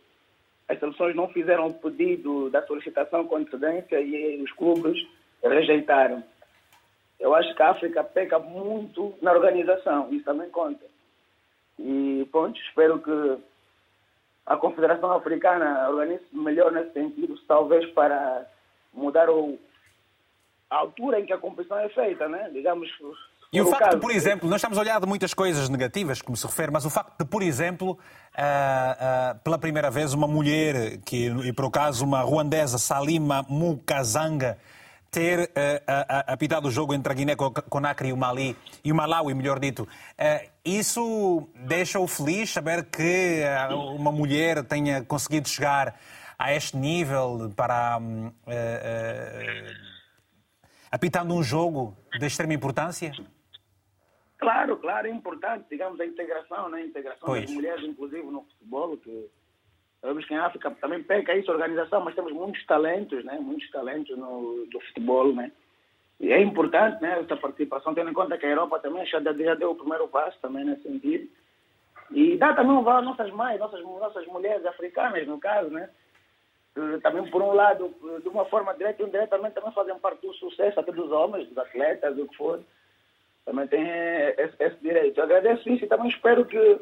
as seleções não fizeram o pedido da solicitação com antecedência e os clubes rejeitaram. Eu acho que a África peca muito na organização, isso também conta. E, pronto, espero que a Confederação Africana organize melhor nesse sentido, talvez para mudar o, a altura em que a competição é feita, né? Digamos, e o facto, de, por exemplo, nós estamos a olhar de muitas coisas negativas, como se refere, mas o facto de, por exemplo, uh, uh, pela primeira vez, uma mulher, que, e por acaso uma ruandesa, Salima Mukazanga, ter uh, apitado o jogo entre a Guiné-Conakry e o Mali, e o Malawi, melhor dito, isso deixa-o feliz saber que uma mulher tenha conseguido chegar a este nível para uh, apitando um jogo de extrema importância? Claro, claro, é importante, digamos, a integração, né? a integração pois. das mulheres, inclusive no futebol, que sabemos que em África também peca isso, organização, mas temos muitos talentos, né? muitos talentos no do futebol, né? E é importante, né, essa participação, tendo em conta que a Europa também já, já deu o primeiro passo também nesse sentido. E dá também um valor às nossas mães, nossas, nossas mulheres africanas, no caso, né? Também, por um lado, de uma forma direta e indiretamente, também fazem parte do sucesso até dos homens, dos atletas, do que for também tem esse, esse direito. Eu agradeço isso e também espero que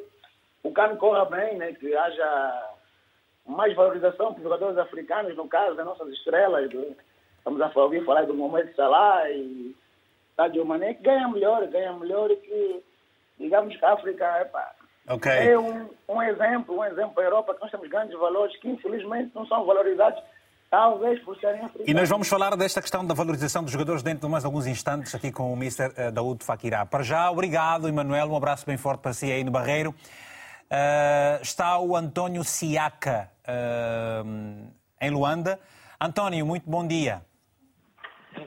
o CAN corra bem, né? que haja mais valorização para os jogadores africanos, no caso das nossas estrelas. Estamos a ouvir falar do Mohamed Salah e Sadio Mané, que ganha melhor, ganha melhor e que, digamos que a África epa, okay. é um, um exemplo, um exemplo para a Europa, que nós temos grandes valores que infelizmente não são valorizados Talvez por serem africanos. E nós vamos falar desta questão da valorização dos jogadores dentro de mais alguns instantes aqui com o Mr. Eh, Daoud Fakirá. Para já, obrigado, Emanuel. Um abraço bem forte para si aí no Barreiro. Uh, está o António Siaka uh, em Luanda. António, muito bom dia.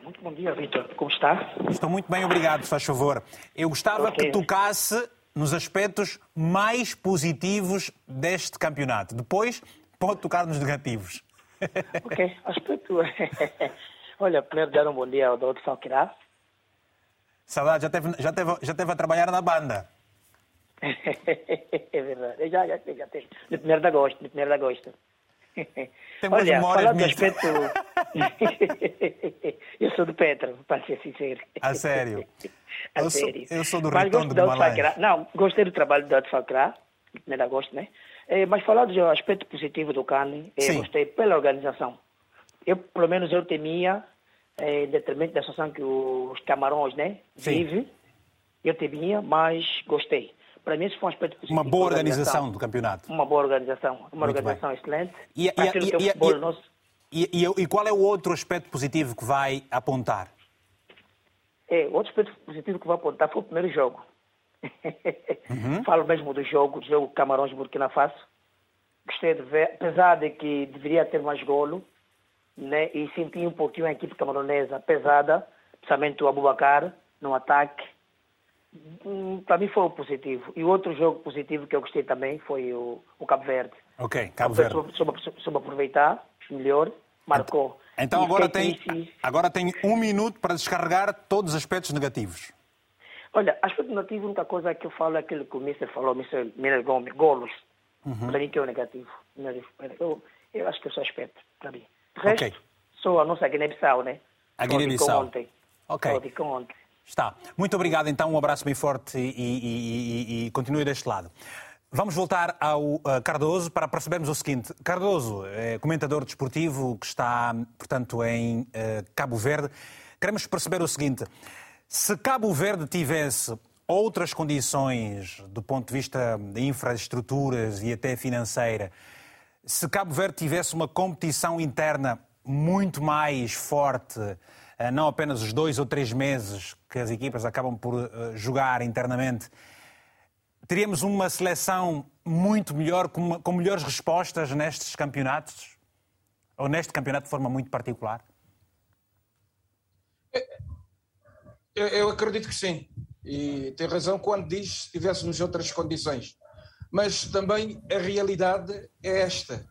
Muito bom dia, Vitor. Como está? Estou muito bem, obrigado, se faz favor. Eu gostava okay. que tocasse nos aspectos mais positivos deste campeonato. Depois, pode tocar nos negativos. *laughs* ok, aspecto. *laughs* Olha, primeiro dar um bom dia ao Doutor Salquirá. Saudade, já teve, já, teve, já teve a trabalhar na banda. *laughs* é verdade, já, já, já teve. No primeiro de agosto, no primeiro de agosto. Tem Olha, falar do aspecto... *laughs* eu sou do Petra, para ser sincero. A sério? *laughs* A eu sério. Sou, eu sou do Mas Retorno do Malaya. Não, gostei do trabalho do primeiro de agosto, né? É, mas falar do aspecto positivo do CAN, é, gostei pela organização. Eu, pelo menos, eu temia, é, em detrimento da situação que os camarões né, vivem, eu temia, mas gostei. Para mim, isso foi um aspecto positivo. Uma boa organização, do campeonato. Uma boa organização, uma Muito organização bem. excelente. E, e, e, nosso... e, qual é o outro aspecto positivo que vai apontar? É, outro aspecto positivo que vai apontar foi o primeiro jogo. Uhum. *laughs* Falo mesmo do jogo, do jogo Camarões-Burkina Faso. Gostei de ver, apesar de que deveria ter mais golo, né? e senti um pouquinho a equipe camaronesa pesada, principalmente o Abubacar no ataque. Hum, para mim foi o positivo. E outro jogo positivo que eu gostei também foi o, o Cabo Verde. Ok, Cabo Verde. Soube, soube, soube aproveitar melhor, marcou. Então agora tem, agora tem um minuto para descarregar todos os aspectos negativos. Olha, aspecto negativo, a única coisa que eu falo é aquilo que o Mr. falou, o Mr. Miller Gomes, golos. Uhum. Para mim que é o negativo. Eu, eu acho que é só aspecto, para mim. O resto, okay. sou a nossa Guiné-Bissau, né? A Guiné-Bissau. Ok. ontem. Está. Muito obrigado, então. Um abraço bem forte e, e, e, e continue deste lado. Vamos voltar ao uh, Cardoso para percebermos o seguinte. Cardoso é comentador desportivo que está, portanto, em uh, Cabo Verde. Queremos perceber o seguinte. Se Cabo Verde tivesse outras condições do ponto de vista de infraestruturas e até financeira, se Cabo Verde tivesse uma competição interna muito mais forte, eh, não apenas os dois ou três meses que as equipas acabam por eh, jogar internamente, teríamos uma seleção muito melhor, com, com melhores respostas nestes campeonatos? Ou neste campeonato de forma muito particular? É, eu, eu acredito que sim. E tem razão quando diz se estivéssemos outras condições. Mas também a realidade é esta.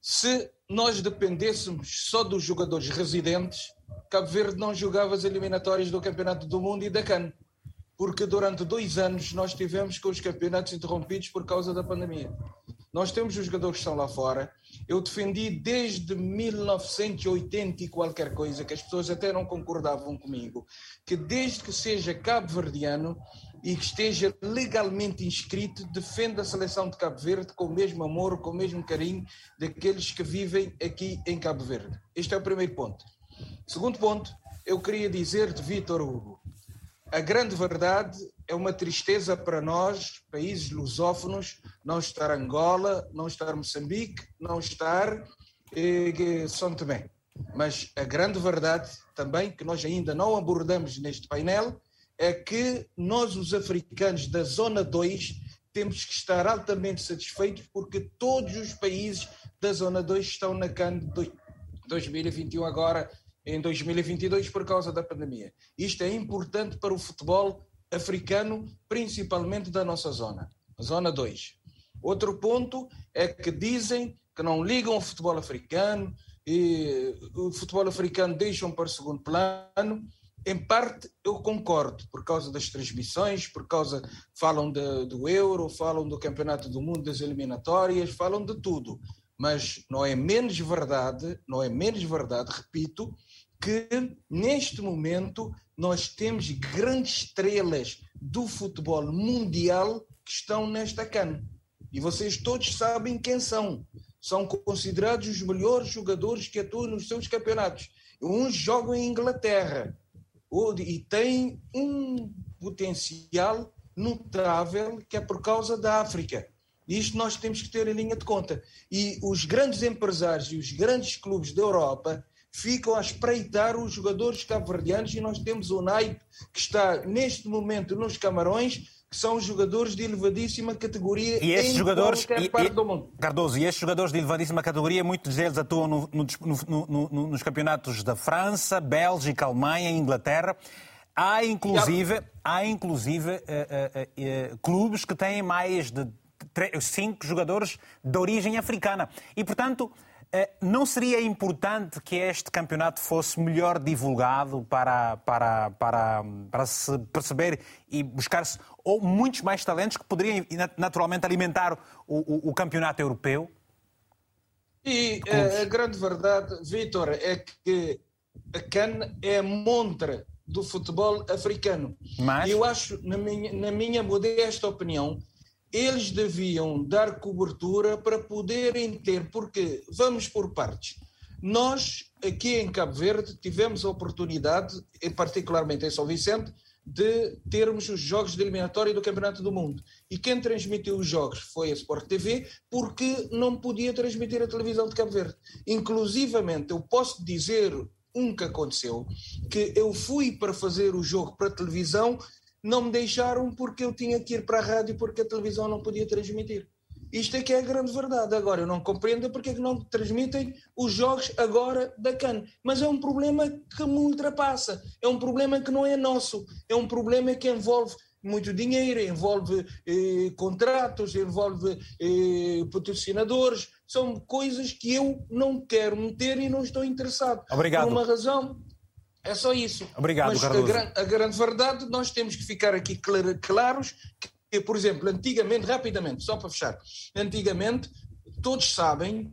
Se nós dependêssemos só dos jogadores residentes, Cabo Verde não jogava as eliminatórias do Campeonato do Mundo e da CAN. Porque durante dois anos nós tivemos com os campeonatos interrompidos por causa da pandemia. Nós temos os jogadores que estão lá fora. Eu defendi desde 1980 e qualquer coisa, que as pessoas até não concordavam comigo, que desde que seja cabo-verdiano e que esteja legalmente inscrito, defenda a seleção de Cabo Verde com o mesmo amor, com o mesmo carinho daqueles que vivem aqui em Cabo Verde. Este é o primeiro ponto. Segundo ponto, eu queria dizer de Vitor Hugo, a grande verdade é uma tristeza para nós, países lusófonos, não estar Angola, não estar Moçambique, não estar eh, São Tomé. Mas a grande verdade também, que nós ainda não abordamos neste painel, é que nós, os africanos da Zona 2, temos que estar altamente satisfeitos porque todos os países da Zona 2 estão na CAN 2021 agora em 2022 por causa da pandemia. Isto é importante para o futebol africano, principalmente da nossa zona, zona 2. Outro ponto é que dizem que não ligam ao futebol africano e o futebol africano deixam para o segundo plano. Em parte eu concordo, por causa das transmissões, por causa falam de, do Euro, falam do Campeonato do Mundo, das eliminatórias, falam de tudo. Mas não é menos verdade, não é menos verdade, repito, que neste momento nós temos grandes estrelas do futebol mundial que estão nesta CAN. E vocês todos sabem quem são. São considerados os melhores jogadores que atuam nos seus campeonatos. Uns jogam em Inglaterra e têm um potencial notável que é por causa da África. Isto nós temos que ter em linha de conta. E os grandes empresários e os grandes clubes da Europa ficam a espreitar os jogadores cabo-verdianos e nós temos o naipe que está neste momento nos Camarões, que são jogadores de elevadíssima categoria e estes em jogadores, qualquer e, parte do mundo. Cardoso, e estes jogadores de elevadíssima categoria, muitos deles atuam no, no, no, nos campeonatos da França, Bélgica, Alemanha, Inglaterra. Há inclusive, há inclusive uh, uh, uh, clubes que têm mais de cinco jogadores de origem africana. E, portanto, não seria importante que este campeonato fosse melhor divulgado para, para, para, para se perceber e buscar-se ou muitos mais talentos que poderiam naturalmente alimentar o, o, o campeonato europeu? E a, eh, a grande verdade, Vitor, é que a CAN é a montra do futebol africano. Mas... Eu acho, na minha, na minha modesta opinião, eles deviam dar cobertura para poderem ter, porque vamos por partes. Nós, aqui em Cabo Verde, tivemos a oportunidade, particularmente em São Vicente, de termos os jogos de eliminatória do Campeonato do Mundo. E quem transmitiu os jogos foi a Sport TV, porque não podia transmitir a televisão de Cabo Verde. Inclusivamente, eu posso dizer um que aconteceu, que eu fui para fazer o jogo para televisão não me deixaram porque eu tinha que ir para a rádio porque a televisão não podia transmitir. Isto é que é a grande verdade. Agora, eu não compreendo porque é que não transmitem os jogos agora da CAN. Mas é um problema que me ultrapassa. É um problema que não é nosso. É um problema que envolve muito dinheiro, envolve eh, contratos, envolve eh, patrocinadores. São coisas que eu não quero meter e não estou interessado. Obrigado. Por uma razão é só isso. Obrigado, Mas Cardoso. A, a, grande verdade, nós temos que ficar aqui clar, claros que, por exemplo, antigamente, rapidamente, só para fechar, antigamente, todos sabem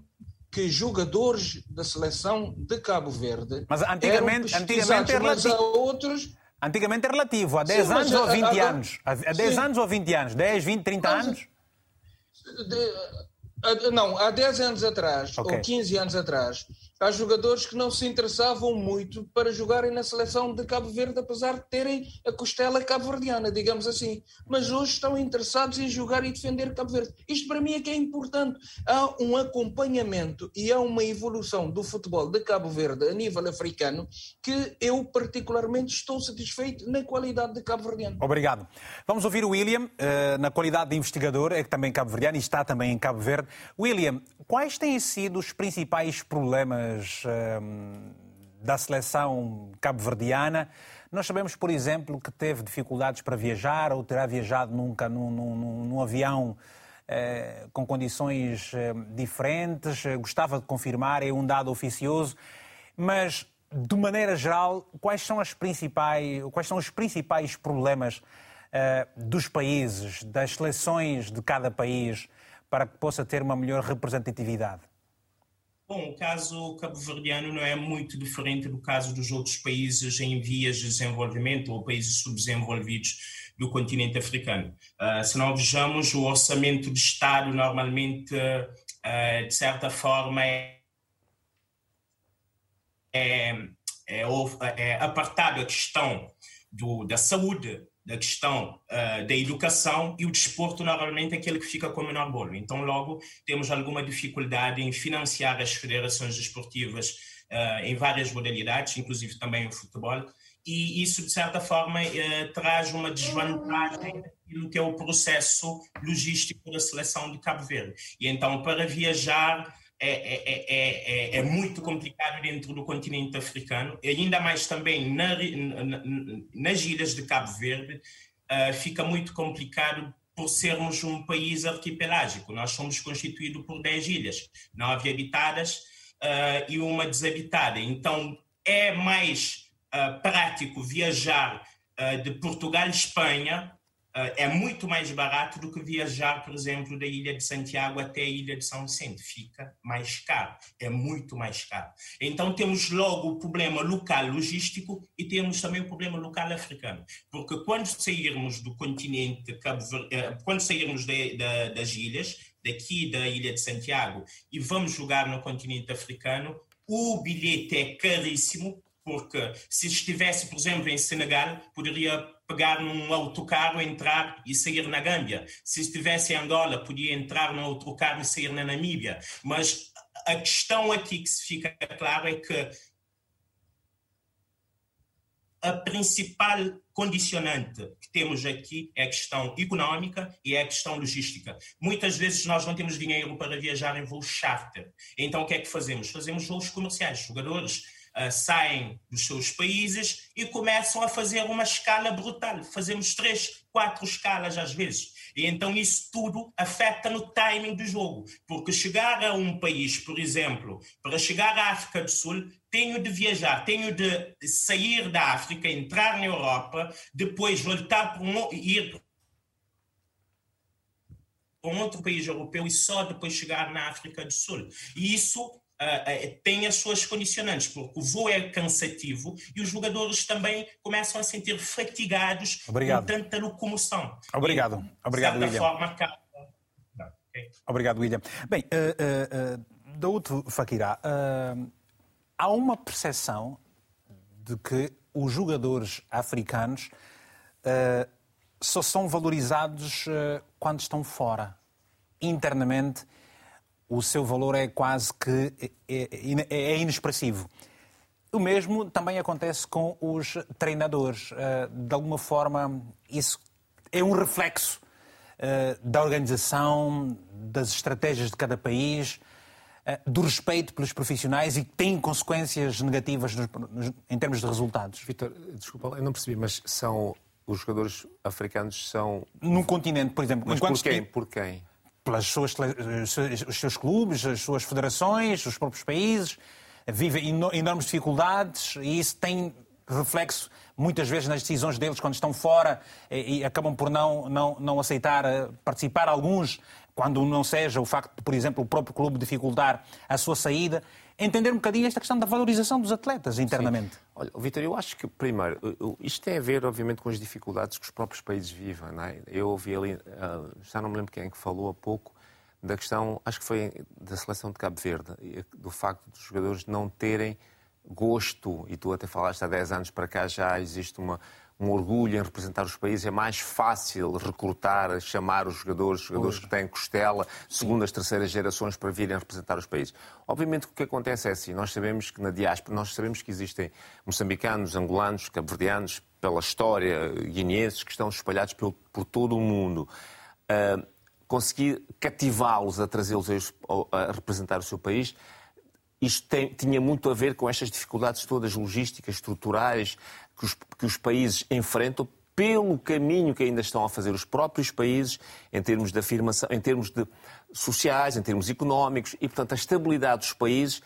que jogadores da seleção de Cabo Verde. Mas antigamente, antigamente é relativo. a outros. Antigamente é relativo, há 10 Sim, anos ou 20 agora, anos. Há 10 sim. anos ou 20 anos? 10, 20, 30 mas, anos? De, não, há 10 anos atrás, okay. ou 15 anos atrás, há jogadores que não se interessavam muito para jogarem na seleção de Cabo Verde, apesar de terem a costela cabo-verdiana, digamos assim. Mas hoje estão interessados em jogar e defender Cabo Verde. Isto para mim é que é importante. Há um acompanhamento e há uma evolução do futebol de Cabo Verde a nível africano que eu particularmente estou satisfeito na qualidade de cabo-verdiano. Obrigado. Vamos ouvir o William, eh, na qualidade de investigador, é que também cabo-verdiano e está também em Cabo Verde. William, quais têm sido os principais problemas um, da seleção cabo-verdiana. Nós sabemos, por exemplo, que teve dificuldades para viajar ou terá viajado nunca num, num, num avião eh, com condições eh, diferentes. Gostava de confirmar, é um dado oficioso. Mas, de maneira geral, quais são, as principais, quais são os principais problemas eh, dos países, das seleções de cada país? para que possa ter uma melhor representatividade? Bom, o caso cabo-verdiano não é muito diferente do caso dos outros países em vias de desenvolvimento ou países subdesenvolvidos do continente africano. Uh, se não vejamos, o orçamento de Estado normalmente, uh, de certa forma, é, é, é, é apartado a questão do, da saúde, da questão uh, da educação e o desporto normalmente é aquele que fica com o menor bolo. Então, logo, temos alguma dificuldade em financiar as federações desportivas uh, em várias modalidades, inclusive também o futebol, e isso, de certa forma, uh, traz uma desvantagem no que é o processo logístico da seleção de Cabo Verde. E então, para viajar é, é, é, é, muito complicado dentro do continente africano, e ainda mais também na, na, nas ilhas de Cabo Verde, uh, fica muito complicado por sermos um país arquipelágico. Nós somos constituídos por 10 ilhas, nove habitadas uh, e uma desabitada. Então, é mais uh, prático viajar de Portugal e Espanha ah, é muito mais barato do que viajar, por exemplo, da Ilha de Santiago até a Ilha de São Vicente. Fica mais caro, é muito mais caro. Então temos logo o problema local logístico e temos também o problema local africano. Porque quando sairmos do continente, eh, quando sairmos de, de, das ilhas, daqui da Ilha de Santiago, e vamos jogar no continente africano, o bilhete é caríssimo, porque se estivesse, por exemplo, em Senegal, poderia pegar num autocarro, entrar e sair na Gâmbia. Se estivesse em Angola, podia entrar num outro carro e sair na Namíbia. Mas a questão aqui que se fica claro é que a principal condicionante que temos aqui é a questão económica e é a questão logística. Muitas vezes nós não temos dinheiro para viajar em voos charter. Então o que é que fazemos? Fazemos voos comerciais. Jogadores saem dos seus países e começam a fazer uma escala brutal. Fazemos três, quatro escalas às vezes. E então isso tudo afeta no timing do jogo. Porque chegar a um país, por exemplo, para chegar à África do Sul, tenho de viajar, tenho de sair da África, entrar na Europa, depois voltar para um, ir para um outro país europeu e só depois chegar na África do Sul. E isso uh, tem as suas condicionantes, porque o voo é cansativo e os jogadores também começam a sentir fatigados Obrigado. com tanta locomoção. Obrigado. E, Obrigado, de William. Forma, Não, okay. Obrigado, William. Bem, uh, uh, Daúto Fakira, uh, há uma percepção de que os jogadores africanos uh, só são valorizados uh, quando estão fora. Internamente, o seu valor é quase que é, é, é inexpressivo. O mesmo também acontece com os treinadores. Uh, de alguma forma, isso é um reflexo uh, da organização, das estratégias de cada país, uh, do respeito pelos profissionais e que tem consequências negativas em termos de resultados. Vitor, desculpa, eu não percebi, mas são os jogadores africanos são. Num continente, por exemplo. Mas por quem? Por quem? Pelas suas, os seus clubes, as suas federações, os próprios países, vivem enormes dificuldades e isso tem reflexo muitas vezes nas decisões deles quando estão fora e, acabam por não, não, não aceitar eh, participar. Alguns, quando não seja o facto de, por exemplo, o próprio clube dificultar a sua saída entender um bocadinho esta questão da valorização dos atletas internamente. Sim. Olha, Vitor, eu acho que, primeiro, isto tem a ver, obviamente, com as dificuldades que os próprios países vivem. É? Eu ouvi ali, ah, já não me lembro quem é que falou há pouco, da questão, acho que foi da seleção de Cabo Verde, do facto dos jogadores não terem gosto, e tu até falaste há 10 anos para cá já existe uma, um orgulho em representar os países, é mais fácil recrutar, chamar os jogadores, jogadores que têm costela, segundas, terceiras gerações para virem representar os países. Obviamente o que acontece é assim, nós sabemos que na diáspora, nós sabemos que existem moçambicanos, angolanos, cabo-verdianos, pela história, guineenses, que estão espalhados por, por todo o mundo. Uh, conseguir cativá-los a trazê-los a, a representar o seu país isto tem, tinha muito a ver com estas dificuldades todas logísticas, estruturais, que os, que os países enfrentam pelo caminho que ainda estão a fazer os próprios países em termos de afirmação, em termos de sociais, em termos económicos. E, portanto, a estabilidade dos países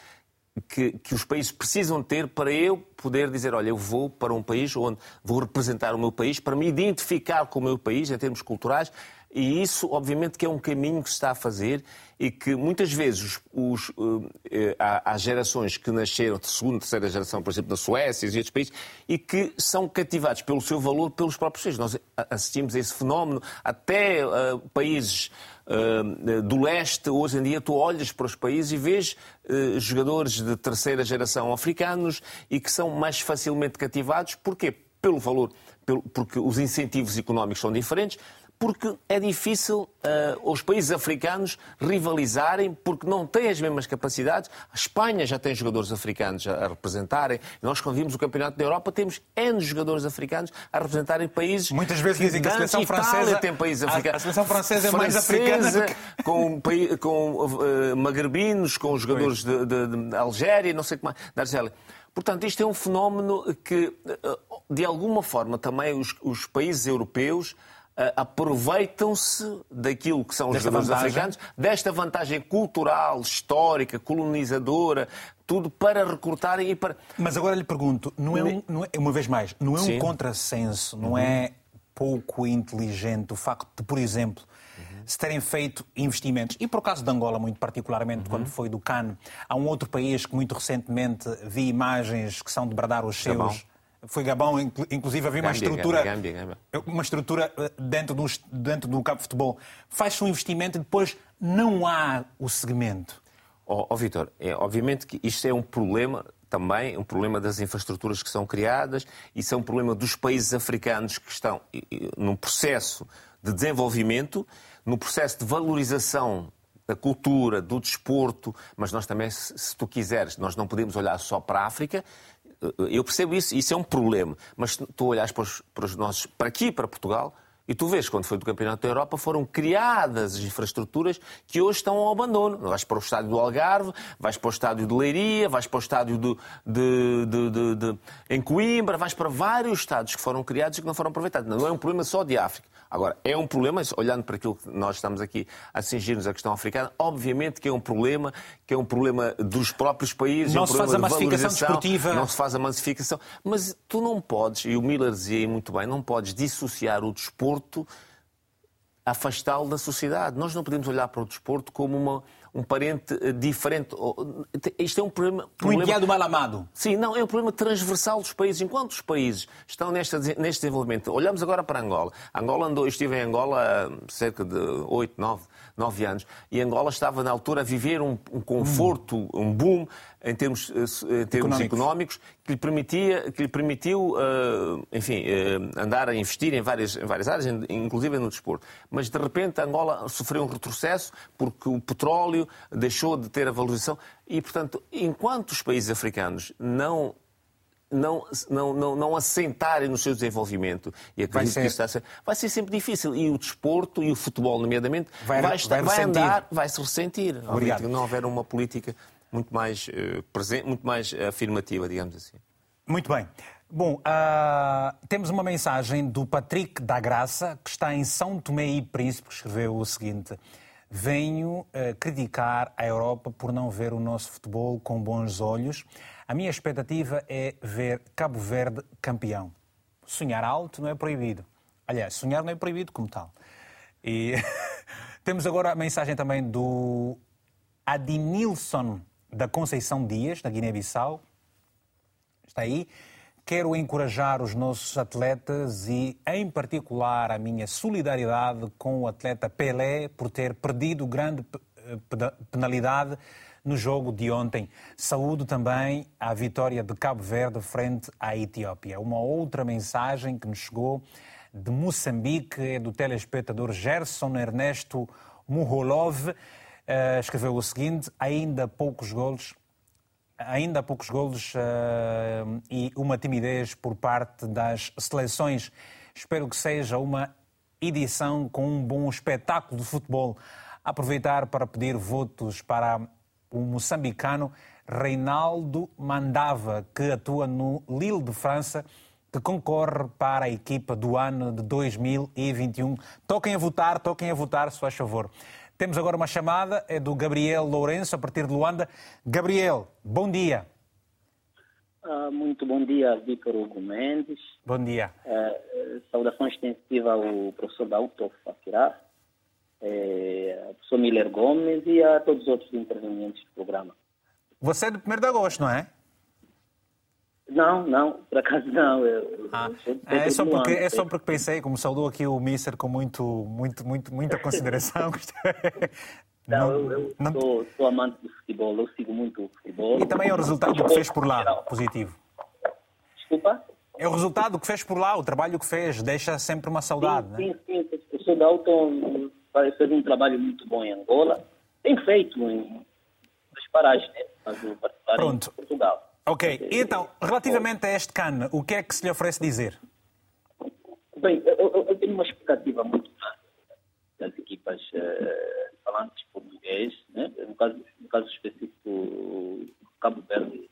que, que, os países precisam ter para eu poder dizer, olha, eu vou para um país onde vou representar o meu país, para me identificar com o meu país em termos culturais, E isso, obviamente, que é um caminho que se está a fazer e que muitas vezes os, os, uh, há, há, gerações que nasceram de segunda, terceira geração, por exemplo, na Suécia e outros países, e que são cativados pelo seu valor pelos próprios países. Nós assistimos a esse fenómeno até uh, países uh, do leste. Hoje em dia, tu olhas para os países e vês jogadores de terceira geração africanos e que são mais facilmente cativados. Porquê? Pelo valor, pelo, porque os incentivos económicos são diferentes, porque é difícil uh, os países africanos rivalizarem porque não têm as mesmas capacidades. A Espanha já tem jogadores africanos a, a representarem. Nós, quando vimos o Campeonato da Europa, temos N jogadores africanos a representarem países. Muitas vezes dizem que a seleção francesa tem países africanos. A, seleção francesa é mais africana. Que... Com, com uh, magrebinos, com jogadores de, de, de, Algéria, não sei como, da Argélia. Portanto, isto é um fenómeno que, uh, de alguma forma, também os, os países europeus aproveitam-se daquilo que são os jogadores africanos, desta vantagem cultural, histórica, colonizadora, tudo para recrutarem e para. Mas agora lhe pergunto, não é, um, não é uma vez mais, não é um Sim. contrassenso, não uhum. é pouco inteligente o facto de, por exemplo, uhum. se terem feito investimentos, e por acaso de Angola, muito particularmente, uhum. quando foi do CAN, há um outro país que muito recentemente vi imagens que são de bradar os seus foi Gabão, inclusive havia uma estrutura, Gambia, Gambia. uma estrutura dentro do, dentro do campo de futebol. Faz-se um investimento e depois não há o segmento. Ó oh, oh, Vitor, é, obviamente que isto é um problema também, um problema das infraestruturas que são criadas, isso é um problema dos países africanos que estão num processo de desenvolvimento, no processo de valorização da cultura, do desporto, mas nós também, se tu quiseres, nós não podemos olhar só para a África, eu percebo isso, isso é um problema, mas tu olhas para os, para os nossos, para aqui, para Portugal, e tu vês, quando foi do Campeonato da Europa, foram criadas infraestruturas que hoje estão ao abandono. Vais para o estádio do Algarve, vais para o estádio de Leiria, vais para o estádio de, de, de, de, em Coimbra, vais para vários estádios que foram criados e que não foram aproveitados. Não é um problema só de África. Agora, é um problema, olhando para aquilo que nós estamos aqui a cingir-nos à questão africana, obviamente que é um problema, que é um problema dos próprios países. Não é um se faz a massificação desportiva. Não se faz a massificação. Mas tu não podes, e o Miller dizia muito bem, não podes dissociar o desporto, afastá-lo da sociedade. Nós não podemos olhar para o desporto como uma um parente eh, diferente. Isto é um problema. Um enviado mal amado. Sim, não, é um problema transversal dos países. Enquanto os países estão neste, neste desenvolvimento, olhamos agora para Angola. Angola andou, eu estive em Angola há cerca de 8, 9, 9 anos, e Angola estava na altura a viver um, um conforto, um boom em termos, eh, em termos económicos. económicos. que lhe, permitia, que lhe permitiu, uh, enfim, andar a investir em várias, em várias áreas, inclusive no desporto. Mas, de repente, Angola sofreu um retrocesso porque o petróleo deixou de ter a valorização e, portanto, enquanto os países africanos não não, não, não, não assentarem no seu desenvolvimento, e acredito vai ser... que isso está a ser, vai ser sempre difícil. E o desporto e o futebol, nomeadamente, vai, vai, estar, vai, vai andar, vai se ressentir. Obrigado. Não houver uma política muito mais uh, presente, muito mais afirmativa, digamos assim. Muito bem. Bom, uh, temos uma mensagem do Patrick da Graça, que está em São Tomé e Príncipe, que escreveu o seguinte: Venho uh, criticar a Europa por não ver o nosso futebol com bons olhos. A minha expectativa é ver Cabo Verde campeão. Sonhar alto não é proibido. Aliás, sonhar não é proibido como tal. E *laughs* temos agora a mensagem também do Adinilson da Conceição Dias, da Guiné-Bissau. Está aí. Quero encorajar os nossos atletas e, em particular, a minha solidariedade com o atleta Pelé por ter perdido grande eh, penalidade no jogo de ontem. Saúdo também a vitória de Cabo Verde frente à Etiópia. Uma outra mensagem que nos chegou de Moçambique é do telespectador Gerson Ernesto Muholov uh, escreveu o seguinte: ainda poucos golos, ainda poucos golos uh, e uma timidez por parte das seleções. Espero que seja uma edição com um bom espetáculo de futebol. Aproveitar para pedir votos para o moçambicano Reinaldo Mandava, que atua no Lille de França, que concorre para a equipa do ano de 2021. Toquem a votar, toquem a votar, se faz favor. Temos agora uma chamada, é do Gabriel Lourenço, a partir de Luanda. Gabriel, bom dia. Uh, muito bom dia, Vítor Hugo Mendes. Bom dia. Uh, saudação extensiva ao professor Dauto Fakirá. é, a professor Miller Gomes e a todos os outros intervenientes do programa. Você é do 1 de agosto, não é? Não, não, por acaso não. Eu, ah, é, só porque, é só porque pensei, como saudou aqui o Mister com muito, muito, muito, muita *laughs* consideração. não, não, eu, não... Sou, sou, amante do futebol, eu sigo muito o futebol. E também é o resultado do que fez por lá, positivo. Desculpa? É o resultado que fez por lá, o trabalho que fez, deixa sempre uma saudade, sim, né? Sim, sim, o professor Dalton fez um trabalho muito bom em Angola, tem feito em nas paragens, né? Pronto. em Portugal. Ok, então, relativamente a este CAN, o que é que se lhe oferece dizer? Bem, eu, eu tenho uma expectativa muito grande das equipas uh, falantes português, né? no, caso, no caso específico Cabo Verde,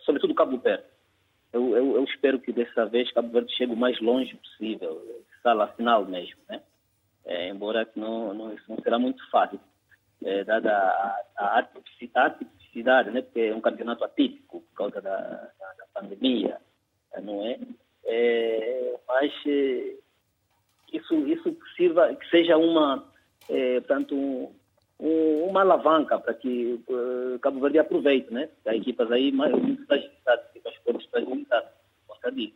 sobretudo Cabo Verde. Eu, eu, eu, espero que dessa vez Cabo Verde chegue o mais longe possível, sala final mesmo, né? É, embora não, não, isso não será muito fácil, é, dada a, a, a, cidade, né? porque é um campeonato atípico por causa da, da, da pandemia, não é? é mas é, isso, isso sirva, que seja uma, é, portanto, um, um, uma alavanca para que uh, Cabo Verde aproveite, né? Há equipas aí muito fragilizadas, equipas fortes fragilizadas, por causa disso.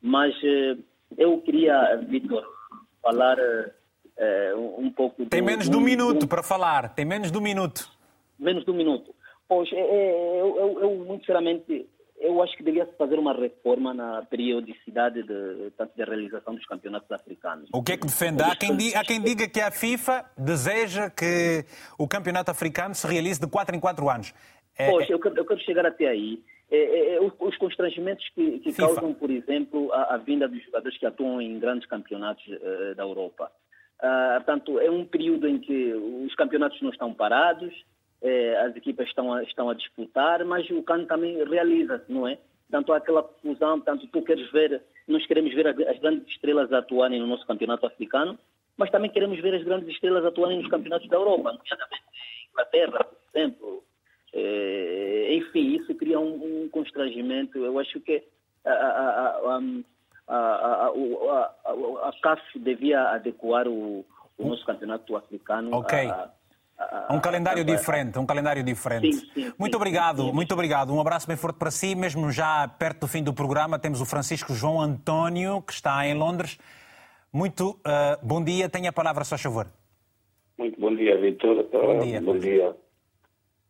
Mas uh, eu queria, Vitor, falar uh, um pouco... Tem menos de um minuto para falar, tem menos de um minuto. Menos de um minuto. Pois, é, é, eu, eu, eu, muito sinceramente, eu acho que devia se fazer uma reforma na periodicidade de, tanto de realização dos campeonatos africanos. O que é que defende? Há quem, diga, há quem diga que a FIFA deseja que o campeonato africano se realize de 4 em 4 anos. É... Pois, eu quero, eu quero, chegar até aí. É, é, é os, os, constrangimentos que, que causam, por exemplo, a, a, vinda dos jogadores que atuam em grandes campeonatos uh, da Europa. Uh, portanto, é um período em que os campeonatos não estão parados, eh, as equipas estão a, estão a disputar, mas o CAN também realiza, não é? Tanto há aquela confusão, tanto tu queres ver, nós queremos ver as grandes estrelas atuarem no nosso campeonato africano, mas também queremos ver as grandes estrelas atuarem nos campeonatos da Europa, nomeadamente Inglaterra, por exemplo. Eh, enfim, isso cria um, um, constrangimento. Eu acho que a, a, a, a, a CAF devia adequar o, o nosso campeonato africano okay. a, um calendário diferente, um calendário diferente. Sim, sim, muito obrigado, sim, muito obrigado. Um abraço bem forte para si. Mesmo já perto do fim do programa, temos o Francisco João António, que está em Londres. Muito uh, bom dia, tenha a palavra, só favor. Muito bom dia, Vitor. Bom dia. Uh, bom dia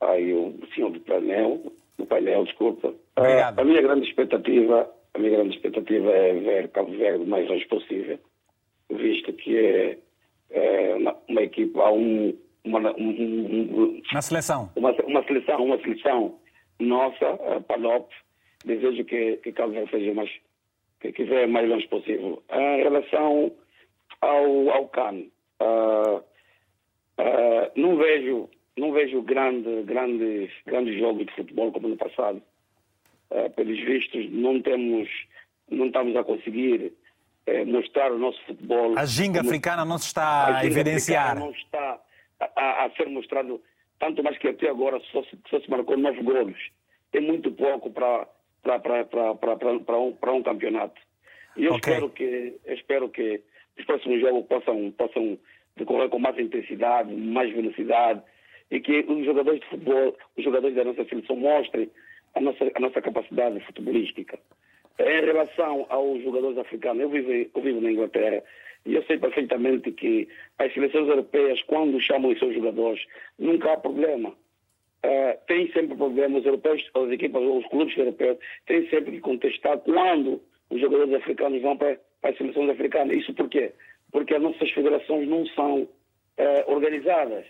aí o senhor do painel, do painel, desculpa. Obrigado. Uh, a minha grande expectativa, a minha grande expectativa é ver Cabo Verde o mais longe possível, visto que é, é uma, uma equipa a um uma, um, na seleção. Uma, uma, seleção, uma seleção nossa, uh, PALOP, desejo que, que Verde seja mais, que quiser mais longe possível. Em relação ao, ao CAN, uh, uh, não vejo, não vejo grande, grandes, grandes jogos de futebol como no passado. Uh, pelos vistos, não temos, não estamos a conseguir eh, mostrar o nosso futebol. A ginga como... africana não se está a, evidenciar. Não está a, a, ser mostrado, tanto mais que até agora só se, só se marcou nove golos. É muito pouco para um, um campeonato. E eu okay. espero que espero que os próximos jogos possam, possam decorrer com mais intensidade, mais velocidade e que os jogadores de futebol, os jogadores da nossa seleção mostrem a nossa, a nossa capacidade futebolística. Em relação aos jogadores africanos, eu vivo, eu vivo na Inglaterra e eu sei perfeitamente que as seleções europeias, quando chamam os seus jogadores, nunca há problema. Uh, tem sempre problemas, os europeus, as equipas, os clubes europeus têm sempre que contestar quando os jogadores africanos vão para, para as seleções africanas. Isso por quê? Porque as nossas federações não são uh, organizadas.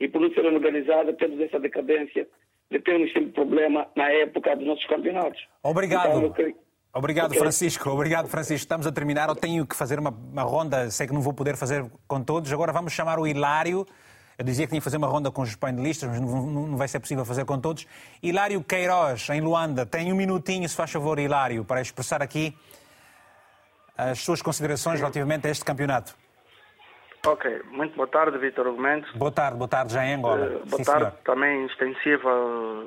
E por não serem organizadas, temos essa decadência de termos sempre problema na época dos nossos campeonatos. Obrigado. Então, Obrigado, okay. Francisco. Obrigado, Francisco. Estamos a terminar. Eu tenho que fazer uma, uma, ronda, sei que não vou poder fazer com todos. Agora vamos chamar o Hilário. Eu dizia que tinha que fazer uma ronda com os painelistas, mas não, não vai ser possível fazer com todos. Hilário Queiroz, em Luanda, tem um minutinho, se faz favor, Hilário, para expressar aqui as suas considerações relativamente a este campeonato. Ok, muito boa tarde, Vitor Argumento. Boa tarde, boa tarde, já em Angola. Uh, boa Sim, tarde, senhor. também extensiva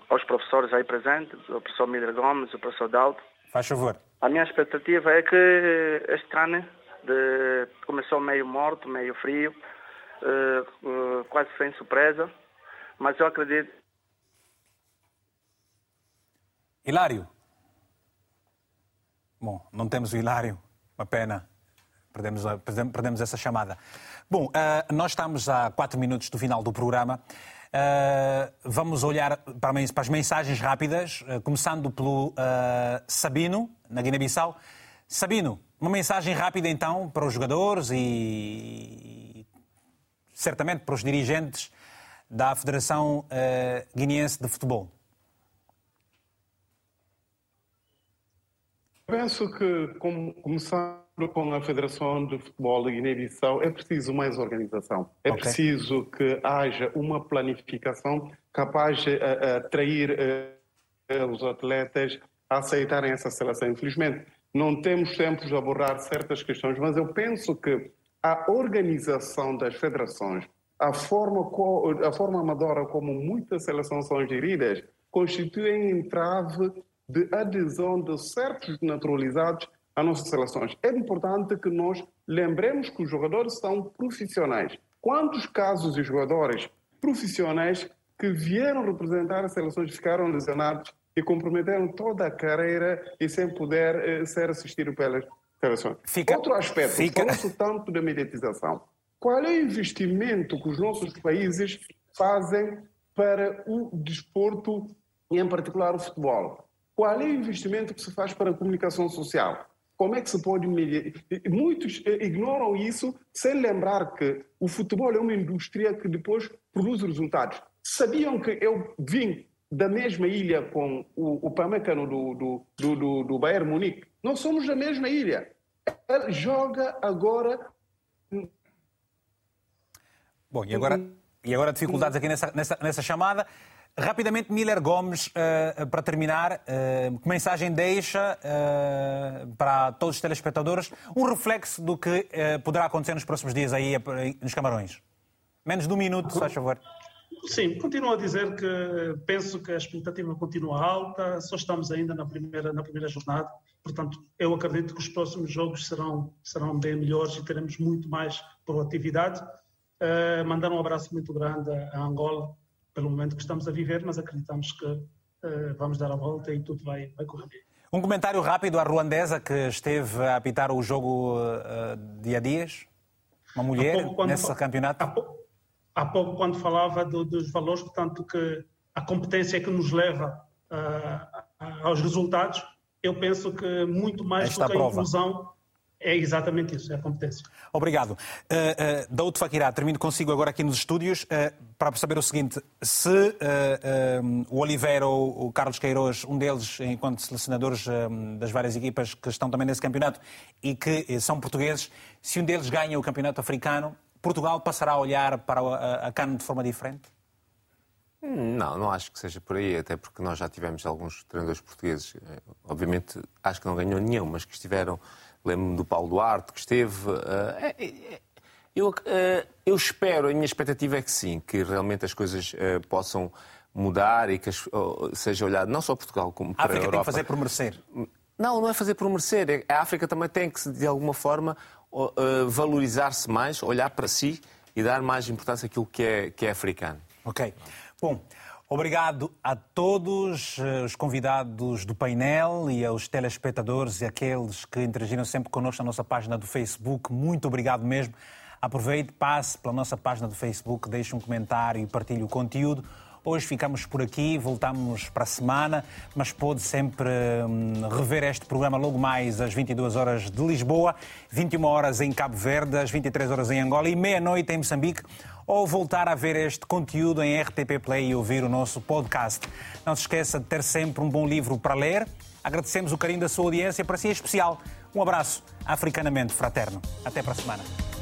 aos professores aí presentes, o professor Miller Gomes, o professor Dalto. Faz favor. A minha expectativa é que este ano de... começou meio morto, meio frio, uh, quase sem surpresa, mas eu acredito. Hilário. Bom, não temos o Hilário, uma pena. Perdemos, perdemos essa chamada. Bom, uh, nós estamos a quatro minutos do final do programa. Uh, vamos olhar para, as mensagens rápidas, uh, começando pelo Sabino, na Guiné-Bissau. Sabino, uma mensagem rápida então para os jogadores e certamente para os dirigentes da Federação Guineense de Futebol. Penso que, como, começando com a Federação de Futebol da Guiné-Bissau, é preciso mais organização. É okay. preciso que haja uma planificação capaz de atrair uh, os atletas a aceitarem essa seleção. Infelizmente, não temos tempo de abordar certas questões, mas eu penso que a organização das federações, a forma, a forma amadora como muitas seleções são geridas, constituem entrave de adesão de certos naturalizados às nossas seleções. É importante que nós lembremos que os jogadores são profissionais. Quantos casos de jogadores profissionais que vieram representar as seleções ficaram lesionados e comprometeram toda a carreira e sem poder eh, ser assistido pelas seleções? Fica, Outro aspecto, fica... falou-se tanto da mediatização. Qual é o investimento que os nossos países fazem para o desporto e, em particular, o futebol? Qual é o investimento que se faz para a comunicação social? Como é que se pode medir? Muitos eh, ignoram isso sem lembrar que o futebol é uma indústria que depois produz resultados. Sabiam que eu vim da mesma ilha com o, o Pamecano do, do, do, do, do Bayern Munique? Nós somos da mesma ilha. Ele joga agora. Bom, e agora, e agora dificuldades aqui nessa, nessa, nessa chamada. Rapidamente, Miller Gomes, uh, para terminar, uh, que mensagem deixa uh, para todos os telespectadores um reflexo do que poderá acontecer nos próximos dias aí nos Camarões? Menos de um minuto, se faz favor. Sim, continuo a dizer que penso que a expectativa continua alta, só estamos ainda na primeira, na primeira jornada, portanto, eu acredito que os próximos jogos serão, serão bem melhores e teremos muito mais proatividade. mandar um abraço muito grande à Angola, pelo momento que estamos a viver, mas acreditamos que uh, vamos dar a volta e tudo vai, vai correr bem. Um comentário rápido à ruandesa que esteve a apitar o jogo uh, dia a dias? Uma mulher pouco, nesse campeonato? Há pouco, há pouco, quando falava do, dos valores, portanto, que a competência que nos leva uh, aos resultados, eu penso que muito mais Esta do que a inclusão é exatamente isso, é a competência. Obrigado. Uh, uh, Daúde Fakirá, termino consigo agora aqui nos estúdios uh, para saber o seguinte: se uh, o Oliveira ou o Carlos Queiroz, um deles, enquanto selecionadores das várias equipas que estão também nesse campeonato e que são portugueses, se um deles ganha o campeonato africano, Portugal passará a olhar para a, a CAN de forma diferente? Não, não acho que seja por aí, até porque nós já tivemos alguns treinadores portugueses, obviamente acho que não ganhou nenhum, mas que estiveram Lembro-me do Paulo Duarte, que esteve. Eh, é, é, eu, eh, eu espero, a minha expectativa é que sim, que realmente as coisas eh, possam mudar e que seja olhado não só Portugal como para a África a Europa. tem que fazer por merecer. Não, não é fazer por merecer. É, a África também tem que, de alguma forma, valorizar-se mais, olhar para si e dar mais importância àquilo que é, que é africano. Ok. Bom, Obrigado a todos eh, os convidados do painel e aos telespectadores e aqueles que interagiram sempre connosco na nossa página do Facebook. Muito obrigado mesmo. Aproveite, passe pela nossa página do Facebook, deixe um comentário e partilhe o conteúdo. Hoje ficamos por aqui, voltamos para a semana, mas pode sempre hum, rever este programa logo mais às 22 horas de Lisboa, 21 horas em Cabo Verde, às 23 horas em Angola e meia-noite em Moçambique ou voltar a ver este conteúdo em RTP Play e ouvir o nosso podcast. Não se esqueça de ter sempre um bom livro para ler. Agradecemos o carinho da sua audiência, para si é especial. Um abraço africanamente fraterno. Até para a semana.